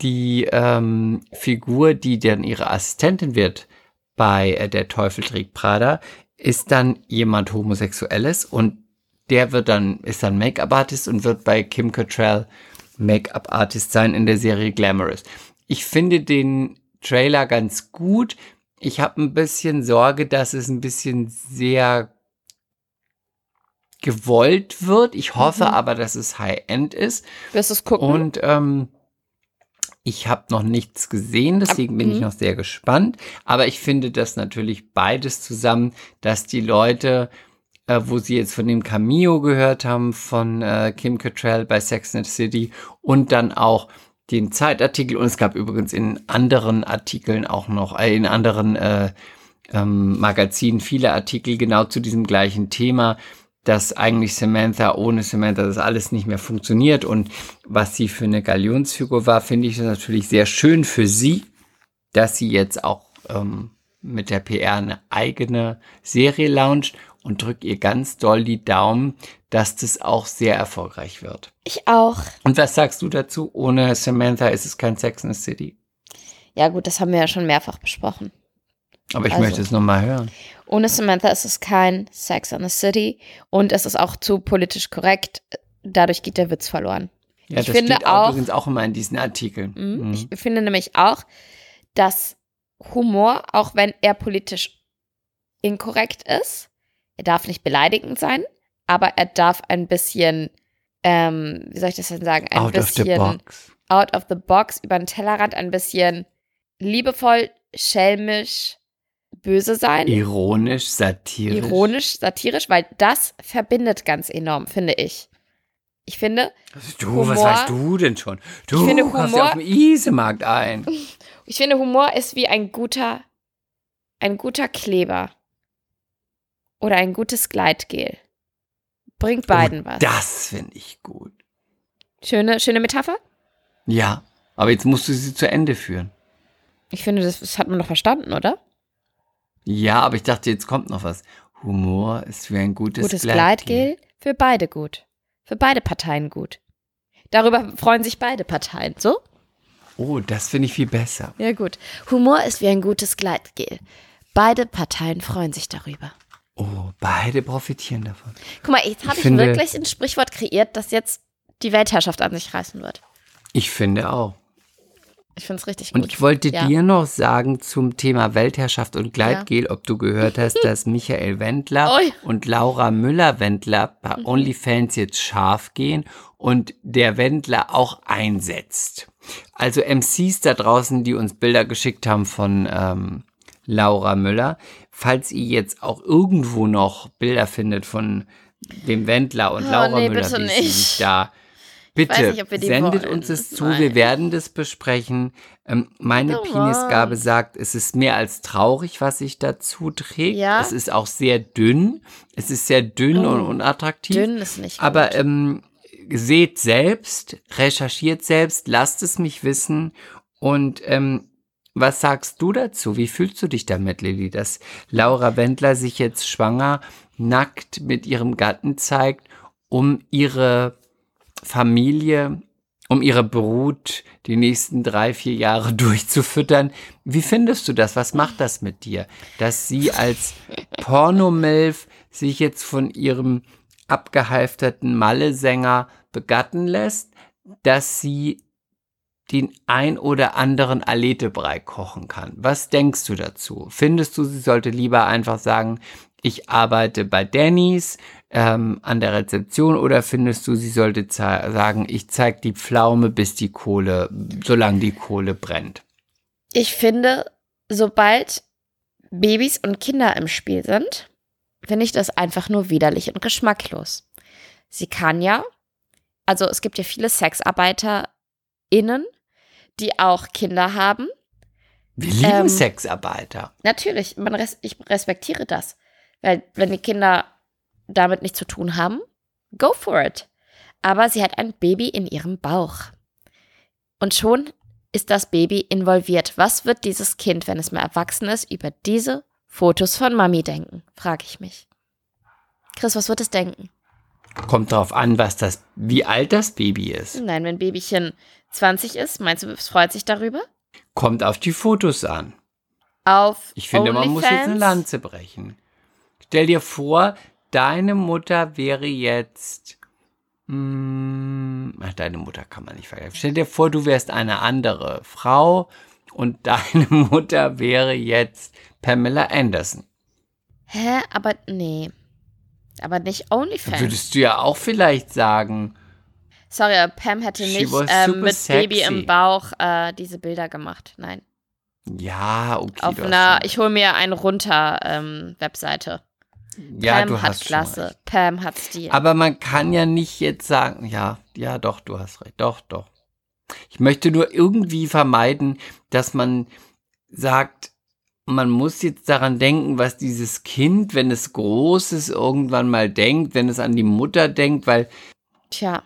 Speaker 2: die ähm, Figur, die dann ihre Assistentin wird bei äh, Der Teufel trägt Prada, ist dann jemand Homosexuelles und der wird dann, ist dann Make-up-Artist und wird bei Kim Cattrall Make-up-Artist sein in der Serie Glamorous. Ich finde den Trailer ganz gut. Ich habe ein bisschen Sorge, dass es ein bisschen sehr gewollt wird. Ich hoffe aber, dass es High-End ist.
Speaker 3: Wirst es gucken?
Speaker 2: Und ähm, ich habe noch nichts gesehen, deswegen bin ich
Speaker 3: mhm.
Speaker 2: noch sehr gespannt. Aber ich finde das natürlich beides zusammen, dass die Leute, äh, wo sie jetzt von dem Cameo gehört haben von äh, Kim Cattrall bei Sex and the City und dann auch den Zeitartikel und es gab übrigens in anderen Artikeln auch noch, äh, in anderen äh, ähm, Magazinen viele Artikel genau zu diesem gleichen Thema, dass eigentlich Samantha ohne Samantha das alles nicht mehr funktioniert. Und was sie für eine Galionsfigur war, finde ich natürlich sehr schön für sie, dass sie jetzt auch ähm, mit der PR eine eigene Serie launcht und drück ihr ganz doll die Daumen, dass das auch sehr erfolgreich wird.
Speaker 3: ich auch.
Speaker 2: Und was sagst du dazu? Ohne Samantha ist es kein Sex in the City.
Speaker 3: Ja, gut, das haben wir ja schon mehrfach besprochen.
Speaker 2: Aber ich
Speaker 3: Also.
Speaker 2: möchte es nochmal hören.
Speaker 3: Ohne Samantha ist es kein Sex in the City und es ist auch zu politisch korrekt. Dadurch geht der Witz verloren.
Speaker 2: Ja,
Speaker 3: Ich
Speaker 2: das
Speaker 3: finde
Speaker 2: steht
Speaker 3: auch-
Speaker 2: übrigens auch immer in diesen Artikeln.
Speaker 3: Mhm.
Speaker 2: Mhm.
Speaker 3: Ich finde nämlich auch, dass Humor, auch wenn er politisch inkorrekt ist, er darf nicht beleidigend sein, aber er darf ein bisschen, ähm, wie soll ich das denn sagen, ein
Speaker 2: Out of the
Speaker 3: bisschen
Speaker 2: box.
Speaker 3: out of the box, über den Tellerrand, ein bisschen liebevoll, schelmisch, böse sein.
Speaker 2: Ironisch, satirisch.
Speaker 3: ironisch, satirisch, weil das verbindet ganz enorm, finde ich. Ich finde,
Speaker 2: Du, was
Speaker 3: Humor-
Speaker 2: weißt du denn schon? Du
Speaker 3: Ich finde, Humor-
Speaker 2: ja auf dem Isemarkt ein.
Speaker 3: ich finde, Humor ist wie ein guter, ein guter Kleber oder ein gutes Gleitgel. Bringt beiden
Speaker 2: oh,
Speaker 3: was.
Speaker 2: Das finde ich gut.
Speaker 3: Schöne, schöne Metapher?
Speaker 2: Ja, aber jetzt musst du sie zu Ende führen.
Speaker 3: Ich finde, das, das hat man doch verstanden, oder?
Speaker 2: Ja, aber ich dachte, jetzt kommt noch was. Humor ist wie ein gutes,
Speaker 3: Gutes
Speaker 2: Gleitgel.
Speaker 3: Gleitgel für beide gut. Für beide Parteien gut. Darüber freuen sich beide Parteien. So?
Speaker 2: Oh, das finde ich viel besser.
Speaker 3: Ja, gut. Humor ist wie ein gutes Gleitgel. Beide Parteien freuen sich darüber.
Speaker 2: Oh, beide profitieren davon.
Speaker 3: Guck mal, jetzt habe
Speaker 2: Ich
Speaker 3: ich, wirklich ein Sprichwort kreiert, das jetzt die Weltherrschaft an sich reißen wird.
Speaker 2: Ich finde auch.
Speaker 3: Ich finde es richtig gut.
Speaker 2: Und ich wollte
Speaker 3: Ja.
Speaker 2: dir noch sagen zum Thema Weltherrschaft und Gleitgel, ob du gehört hast, dass Michael Wendler
Speaker 3: Oh ja.
Speaker 2: und Laura Müller-Wendler bei
Speaker 3: Mhm.
Speaker 2: OnlyFans jetzt scharf gehen und der Wendler auch einsetzt. Also MCs da draußen, die uns Bilder geschickt haben von ähm, Laura Müller, falls ihr jetzt auch irgendwo noch Bilder findet von dem Wendler und
Speaker 3: Oh,
Speaker 2: Laura
Speaker 3: nee,
Speaker 2: Müller,
Speaker 3: bitte
Speaker 2: wie sie sich da Bitte,
Speaker 3: nicht,
Speaker 2: sendet
Speaker 3: wollen.
Speaker 2: uns es zu,
Speaker 3: Nein.
Speaker 2: wir werden das besprechen. Ähm, meine Penisgabe sagt, es ist mehr als traurig, was sich dazu trägt.
Speaker 3: Ja.
Speaker 2: Es ist auch sehr dünn. Es ist sehr dünn
Speaker 3: Oh,
Speaker 2: und unattraktiv.
Speaker 3: Dünn ist nicht gut.
Speaker 2: Aber ähm, seht selbst, recherchiert selbst, lasst es mich wissen. Und ähm, was sagst du dazu? Wie fühlst du dich damit, Lilly, dass Laura Wendler sich jetzt schwanger nackt mit ihrem Gatten zeigt, um ihre Familie, um ihre Brut die nächsten drei, vier Jahre durchzufüttern? Wie findest du das? Was macht das mit dir? Dass sie als Pornomilf sich jetzt von ihrem abgehalfterten Malle-Sänger begatten lässt, dass sie den ein oder anderen Aletebrei kochen kann. Was denkst du dazu? Findest du, sie sollte lieber einfach sagen, ich arbeite bei Dannys ähm, an der Rezeption oder findest du, sie sollte sagen, ich zeig die Pflaume, bis die Kohle, solange die Kohle brennt?
Speaker 3: Ich finde, sobald Babys und Kinder im Spiel sind, finde ich das einfach nur widerlich und geschmacklos. Sie kann ja, also es gibt ja viele SexarbeiterInnen, die auch Kinder haben.
Speaker 2: Wir lieben
Speaker 3: Ähm,
Speaker 2: Sexarbeiter.
Speaker 3: Natürlich, res ich respektiere das. Weil wenn die Kinder damit nichts zu tun haben, go for it. Aber sie hat ein Baby in ihrem Bauch. Und schon ist das Baby involviert. Was wird dieses Kind, wenn es mal erwachsen ist, über diese Fotos von Mami denken? Frage ich mich. Chris, was wird es denken?
Speaker 2: Kommt drauf an, was das, wie alt das Baby ist.
Speaker 3: Nein, wenn Babychen 20 ist, meinst du, es freut sich darüber?
Speaker 2: Kommt auf die Fotos an.
Speaker 3: Auf
Speaker 2: Ich finde, man muss jetzt eine
Speaker 3: OnlyFans?
Speaker 2: Lanze brechen. Stell dir vor, deine Mutter wäre jetzt. Hm, ach, deine Mutter kann man nicht vergleichen. Stell dir vor, du wärst eine andere Frau und deine Mutter wäre jetzt Pamela Anderson.
Speaker 3: Hä? Aber nee. Aber nicht OnlyFans.
Speaker 2: würdest du ja auch vielleicht sagen,
Speaker 3: Sorry, Pam hätte
Speaker 2: She
Speaker 3: nicht
Speaker 2: super
Speaker 3: mit Baby
Speaker 2: sexy.
Speaker 3: im Bauch äh, diese Bilder gemacht. Nein.
Speaker 2: ja, okay.
Speaker 3: Auf einer, ich hole mir einen runter ähm, Webseite.
Speaker 2: ja,
Speaker 3: Pam
Speaker 2: du
Speaker 3: hat
Speaker 2: hast
Speaker 3: Klasse. Pam hat Stil.
Speaker 2: Aber man kann ja nicht jetzt sagen, ja, ja, doch, du hast recht, doch, doch. Ich möchte nur irgendwie vermeiden, dass man sagt, man muss jetzt daran denken, was dieses Kind, wenn es groß ist, irgendwann mal denkt, wenn es an die Mutter denkt, weil
Speaker 3: Tja.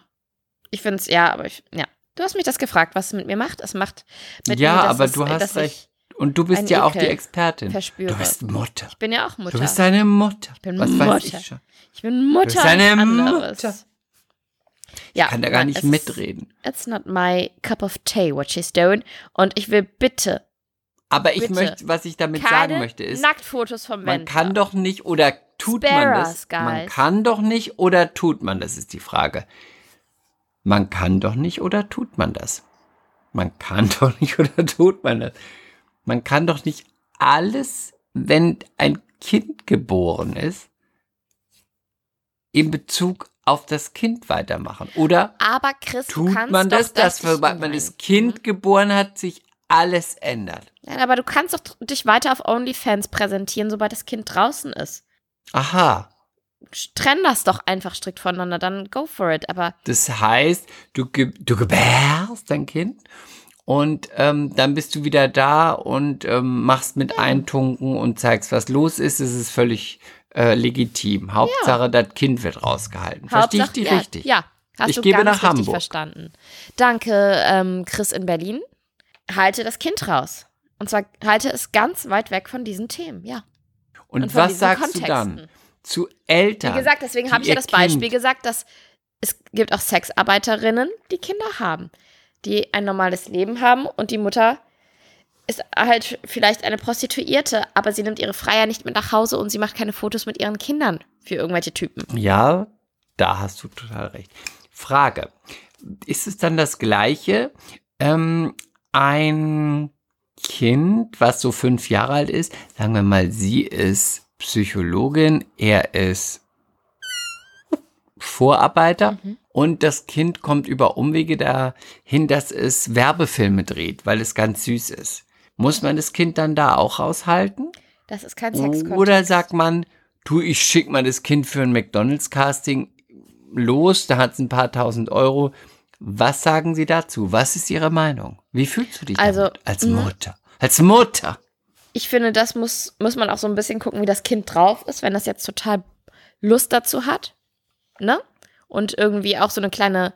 Speaker 3: Ich finde es, ja, aber ich, ja. Du hast mich das gefragt, was es mit mir macht. Es macht mit
Speaker 2: Ja,
Speaker 3: mir, dass
Speaker 2: aber
Speaker 3: es,
Speaker 2: du hast recht. und du bist ja auch die
Speaker 3: Ekel
Speaker 2: Expertin.
Speaker 3: Ich verspüre.
Speaker 2: Du bist Mutter.
Speaker 3: ich bin ja auch Mutter.
Speaker 2: Du bist eine Mutter. Ich
Speaker 3: bin
Speaker 2: was
Speaker 3: Mutter.
Speaker 2: weiß ich schon.
Speaker 3: ich bin Mutter.
Speaker 2: bist eine. Mutter.
Speaker 3: Ja,
Speaker 2: Ich kann da gar nicht
Speaker 3: ist-
Speaker 2: mitreden.
Speaker 3: It's not my cup of tea, what she's doing. Und ich will bitte
Speaker 2: Aber ich
Speaker 3: Bitte.
Speaker 2: möchte, was ich damit sagen möchte, ist,
Speaker 3: Nacktfotos vom
Speaker 2: Man
Speaker 3: Wendler.
Speaker 2: kann doch nicht oder tut
Speaker 3: Spare
Speaker 2: man das?
Speaker 3: us,
Speaker 2: Man kann doch nicht oder tut man das, ist die Frage. Man kann doch nicht oder tut man das? Man kann doch nicht oder tut man das? Man kann doch nicht alles, wenn ein Kind geboren ist, in Bezug auf das Kind weitermachen. Oder
Speaker 3: Aber Chris,
Speaker 2: tut man das, dass,
Speaker 3: das
Speaker 2: wenn man das Kind geboren hat, sich alles ändert?
Speaker 3: Nein, aber du kannst doch dich weiter auf OnlyFans präsentieren, sobald das Kind draußen ist.
Speaker 2: Aha.
Speaker 3: Trenn das doch einfach strikt voneinander, dann go for it. Aber
Speaker 2: Das heißt, du, ge du gebärst dein Kind und ähm, dann bist du wieder da und ähm, machst mit Eintunken und zeigst, was los ist. Es ist völlig äh, legitim. Hauptsache, das Kind wird rausgehalten. Verstehe ich dich
Speaker 3: ja,
Speaker 2: richtig?
Speaker 3: Ja, hast
Speaker 2: Ich
Speaker 3: du
Speaker 2: gebe nach Hamburg.
Speaker 3: verstanden. Danke, ähm, Chris in Berlin. Halte das Kind raus. Und zwar halte es ganz weit weg von diesen Themen, ja.
Speaker 2: Und,
Speaker 3: Und
Speaker 2: was sagst du
Speaker 3: Kontexten.
Speaker 2: dann zu Eltern?
Speaker 3: Wie gesagt, deswegen habe ich ja das Beispiel
Speaker 2: Kind-
Speaker 3: gesagt, dass es gibt auch Sexarbeiterinnen, die Kinder haben, die ein normales Leben haben und die Mutter ist halt vielleicht eine Prostituierte, aber sie nimmt ihre Freier nicht mit nach Hause und sie macht keine Fotos mit ihren Kindern für irgendwelche Typen.
Speaker 2: Ja, da hast du total recht. Frage: Ist es dann das Gleiche? Ähm, ein Kind, was so fünf Jahre alt ist, sagen wir mal, sie ist Psychologin, er ist Vorarbeiter
Speaker 3: Mhm.
Speaker 2: und das Kind kommt über Umwege dahin, dass es Werbefilme dreht, weil es ganz süß ist. Muss man das Kind dann da auch raushalten?
Speaker 3: Das ist kein Sexkontext.
Speaker 2: Oder sagt man, du, ich schick mal das Kind für ein McDonalds-Casting los, da hat es ein paar tausend Euro, Was sagen Sie dazu? Was ist Ihre Meinung? Wie fühlst du dich
Speaker 3: Also,
Speaker 2: als
Speaker 3: mh.
Speaker 2: Mutter? Als Mutter.
Speaker 3: Ich finde, das muss, muss man auch so ein bisschen gucken, wie das Kind drauf ist, wenn das jetzt total Lust dazu hat. Ne? Und irgendwie auch so eine kleine,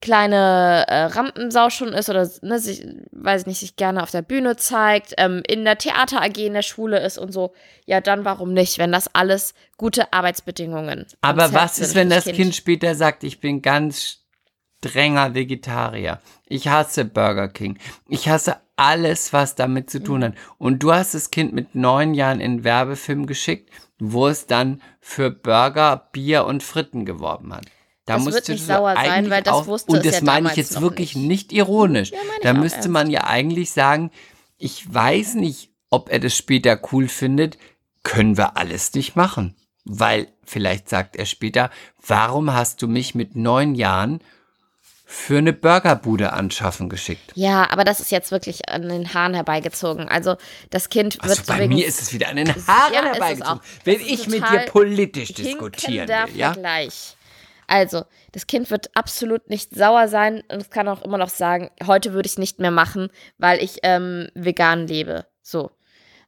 Speaker 3: kleine äh, Rampensau schon ist oder, ne, sich, weiß ich nicht, sich gerne auf der Bühne zeigt, ähm, in der Theater AG in der Schule ist und so. Ja, dann warum nicht, wenn das alles gute Arbeitsbedingungen am
Speaker 2: Aber was
Speaker 3: sind
Speaker 2: ist, wenn das kind später sagt, ich bin ganz strenger Vegetarier. Ich hasse Burger King. Ich hasse alles, was damit zu
Speaker 3: Mhm.
Speaker 2: tun hat. Und du hast das Kind mit neun Jahren in Werbefilm geschickt, wo es dann für Burger, Bier und Fritten geworben hat. Da
Speaker 3: Das
Speaker 2: musst
Speaker 3: wird
Speaker 2: du
Speaker 3: nicht sauer sein, weil das
Speaker 2: auch-
Speaker 3: wusste
Speaker 2: Und
Speaker 3: es
Speaker 2: das
Speaker 3: ja
Speaker 2: meine ich jetzt wirklich
Speaker 3: nicht.
Speaker 2: nicht, ironisch.
Speaker 3: Ja,
Speaker 2: da müsste
Speaker 3: ernst.
Speaker 2: man ja eigentlich sagen, ich weiß nicht, ob er das später cool findet, können wir alles nicht machen. Weil vielleicht sagt er später, warum hast du mich mit neun Jahren für eine Burgerbude anschaffen geschickt?
Speaker 3: Ja, aber das ist jetzt wirklich an den Haaren herbeigezogen. Also das Kind wird
Speaker 2: Also bei
Speaker 3: übrigens
Speaker 2: mir ist es wieder an den Haaren
Speaker 3: Ja,
Speaker 2: herbeigezogen. Wenn ich mit dir politisch diskutieren will, ja?
Speaker 3: Vergleich. Also, das Kind wird absolut nicht sauer sein und es kann auch immer noch sagen, heute würde ich es nicht mehr machen, weil ich ähm, vegan lebe. So.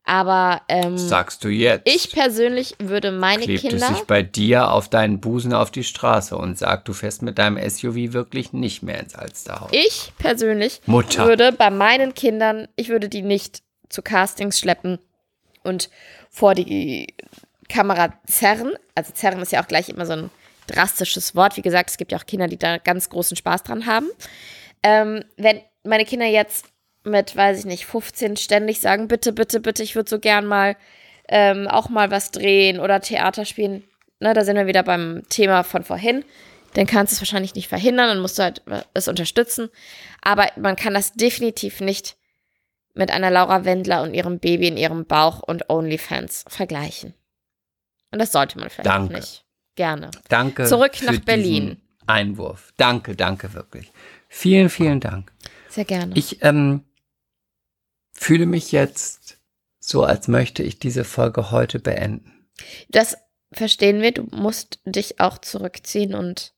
Speaker 3: Aber ähm,
Speaker 2: Sagst du jetzt.
Speaker 3: ich persönlich würde meine
Speaker 2: klebt es
Speaker 3: Kinder.
Speaker 2: sich bei dir auf deinen Busen auf die Straße und sagt, du fährst mit deinem SUV wirklich nicht mehr ins Alsterhaus.
Speaker 3: Ich persönlich
Speaker 2: Mutter.
Speaker 3: würde bei meinen Kindern, ich würde die nicht zu Castings schleppen und vor die Kamera zerren. Also zerren ist ja auch gleich immer so ein drastisches Wort. Wie gesagt, es gibt ja auch Kinder, die da ganz großen Spaß dran haben. Ähm, wenn meine Kinder jetzt mit, weiß ich nicht, 15 ständig sagen, bitte, bitte, bitte, ich würde so gern mal ähm, auch mal was drehen oder Theater spielen. Ne, da sind wir wieder beim Thema von vorhin. Dann kannst du es wahrscheinlich nicht verhindern und musst du halt äh, es unterstützen. Aber man kann das definitiv nicht mit einer Laura Wendler und ihrem Baby in ihrem Bauch und OnlyFans vergleichen. Und das sollte man vielleicht
Speaker 2: Danke.
Speaker 3: auch nicht. Gerne.
Speaker 2: Danke.
Speaker 3: Zurück nach Berlin.
Speaker 2: Einwurf. Danke, danke wirklich. Vielen, vielen Dank.
Speaker 3: Sehr gerne.
Speaker 2: Ich ähm, fühle mich jetzt so, als möchte ich diese Folge heute beenden.
Speaker 3: das verstehen wir. Du musst dich auch zurückziehen und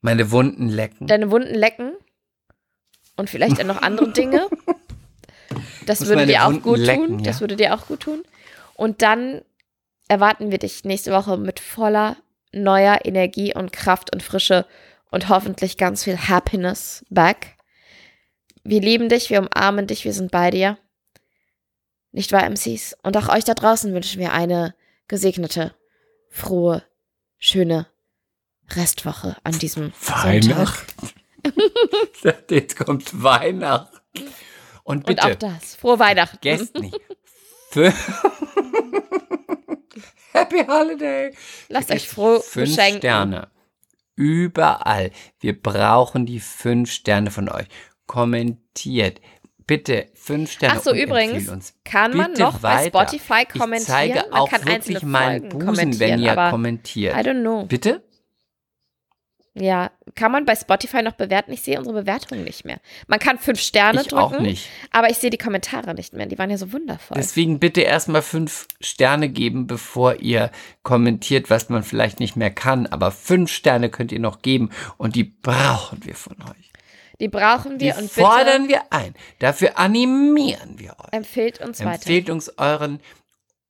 Speaker 2: Meine Wunden lecken.
Speaker 3: deine Wunden lecken. Und vielleicht auch noch andere Dinge. Das würde dir auch
Speaker 2: Wunden
Speaker 3: gut
Speaker 2: lecken,
Speaker 3: tun. Das
Speaker 2: ja.
Speaker 3: würde dir auch gut tun. Und dann erwarten wir dich nächste Woche mit voller neuer Energie und Kraft und Frische und hoffentlich ganz viel Happiness back. Wir lieben dich, wir umarmen dich, wir sind bei dir. Nicht wahr, MCs? Und auch euch da draußen wünschen wir eine gesegnete, frohe, schöne Restwoche an diesem.
Speaker 2: Weihnachten. Jetzt kommt Weihnachten. Und
Speaker 3: Und auch
Speaker 2: bitte,
Speaker 3: das. Frohe Weihnachten.
Speaker 2: vergesst nicht. Happy Holiday.
Speaker 3: Lasst euch froh
Speaker 2: Fünf
Speaker 3: beschenken.
Speaker 2: Sterne. Überall. Wir brauchen die fünf Sterne von euch. Kommentiert. Bitte fünf Sterne.
Speaker 3: Ach so,
Speaker 2: und
Speaker 3: übrigens, kann man noch bei
Speaker 2: weiter.
Speaker 3: Spotify
Speaker 2: Ich
Speaker 3: kommentieren.
Speaker 2: zeige
Speaker 3: man
Speaker 2: auch
Speaker 3: kann
Speaker 2: wirklich meinen
Speaker 3: Folgen
Speaker 2: Busen, wenn ihr kommentiert.
Speaker 3: I don't know.
Speaker 2: Bitte?
Speaker 3: Ja, kann man bei Spotify noch bewerten? Ich sehe unsere Bewertungen nicht mehr. Man kann fünf Sterne
Speaker 2: Ich
Speaker 3: drücken,
Speaker 2: auch nicht.
Speaker 3: aber ich sehe die Kommentare nicht mehr. Die waren ja so wundervoll.
Speaker 2: Deswegen bitte erstmal fünf Sterne geben, bevor ihr kommentiert, was man vielleicht nicht mehr kann. Aber fünf Sterne könnt ihr noch geben und die brauchen wir von euch.
Speaker 3: Die brauchen
Speaker 2: Die
Speaker 3: wir und
Speaker 2: fordern wir ein. Dafür animieren wir euch.
Speaker 3: empfehlt uns weiter.
Speaker 2: Empfehlt uns euren,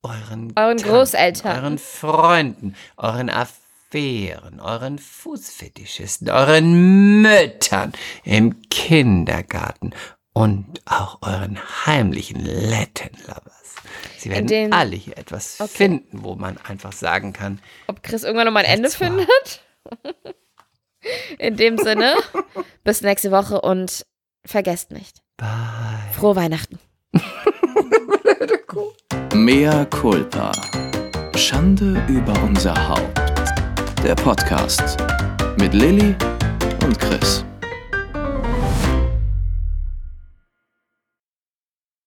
Speaker 2: euren,
Speaker 3: Euren
Speaker 2: Tanten,
Speaker 3: Großeltern.
Speaker 2: euren Freunden, euren Affären, euren Fußfetischisten, euren Müttern im Kindergarten und auch euren heimlichen Latin Lovers. Sie werden
Speaker 3: den-
Speaker 2: alle hier etwas
Speaker 3: Okay.
Speaker 2: finden, wo man einfach sagen kann,
Speaker 3: Ob Chris irgendwann noch mal ein Ende findet? In dem Sinne, bis nächste Woche und vergesst nicht.
Speaker 2: bye.
Speaker 3: Frohe Weihnachten.
Speaker 1: Mea culpa. Schande über unser Haupt. Der Podcast mit Lilly und Chris.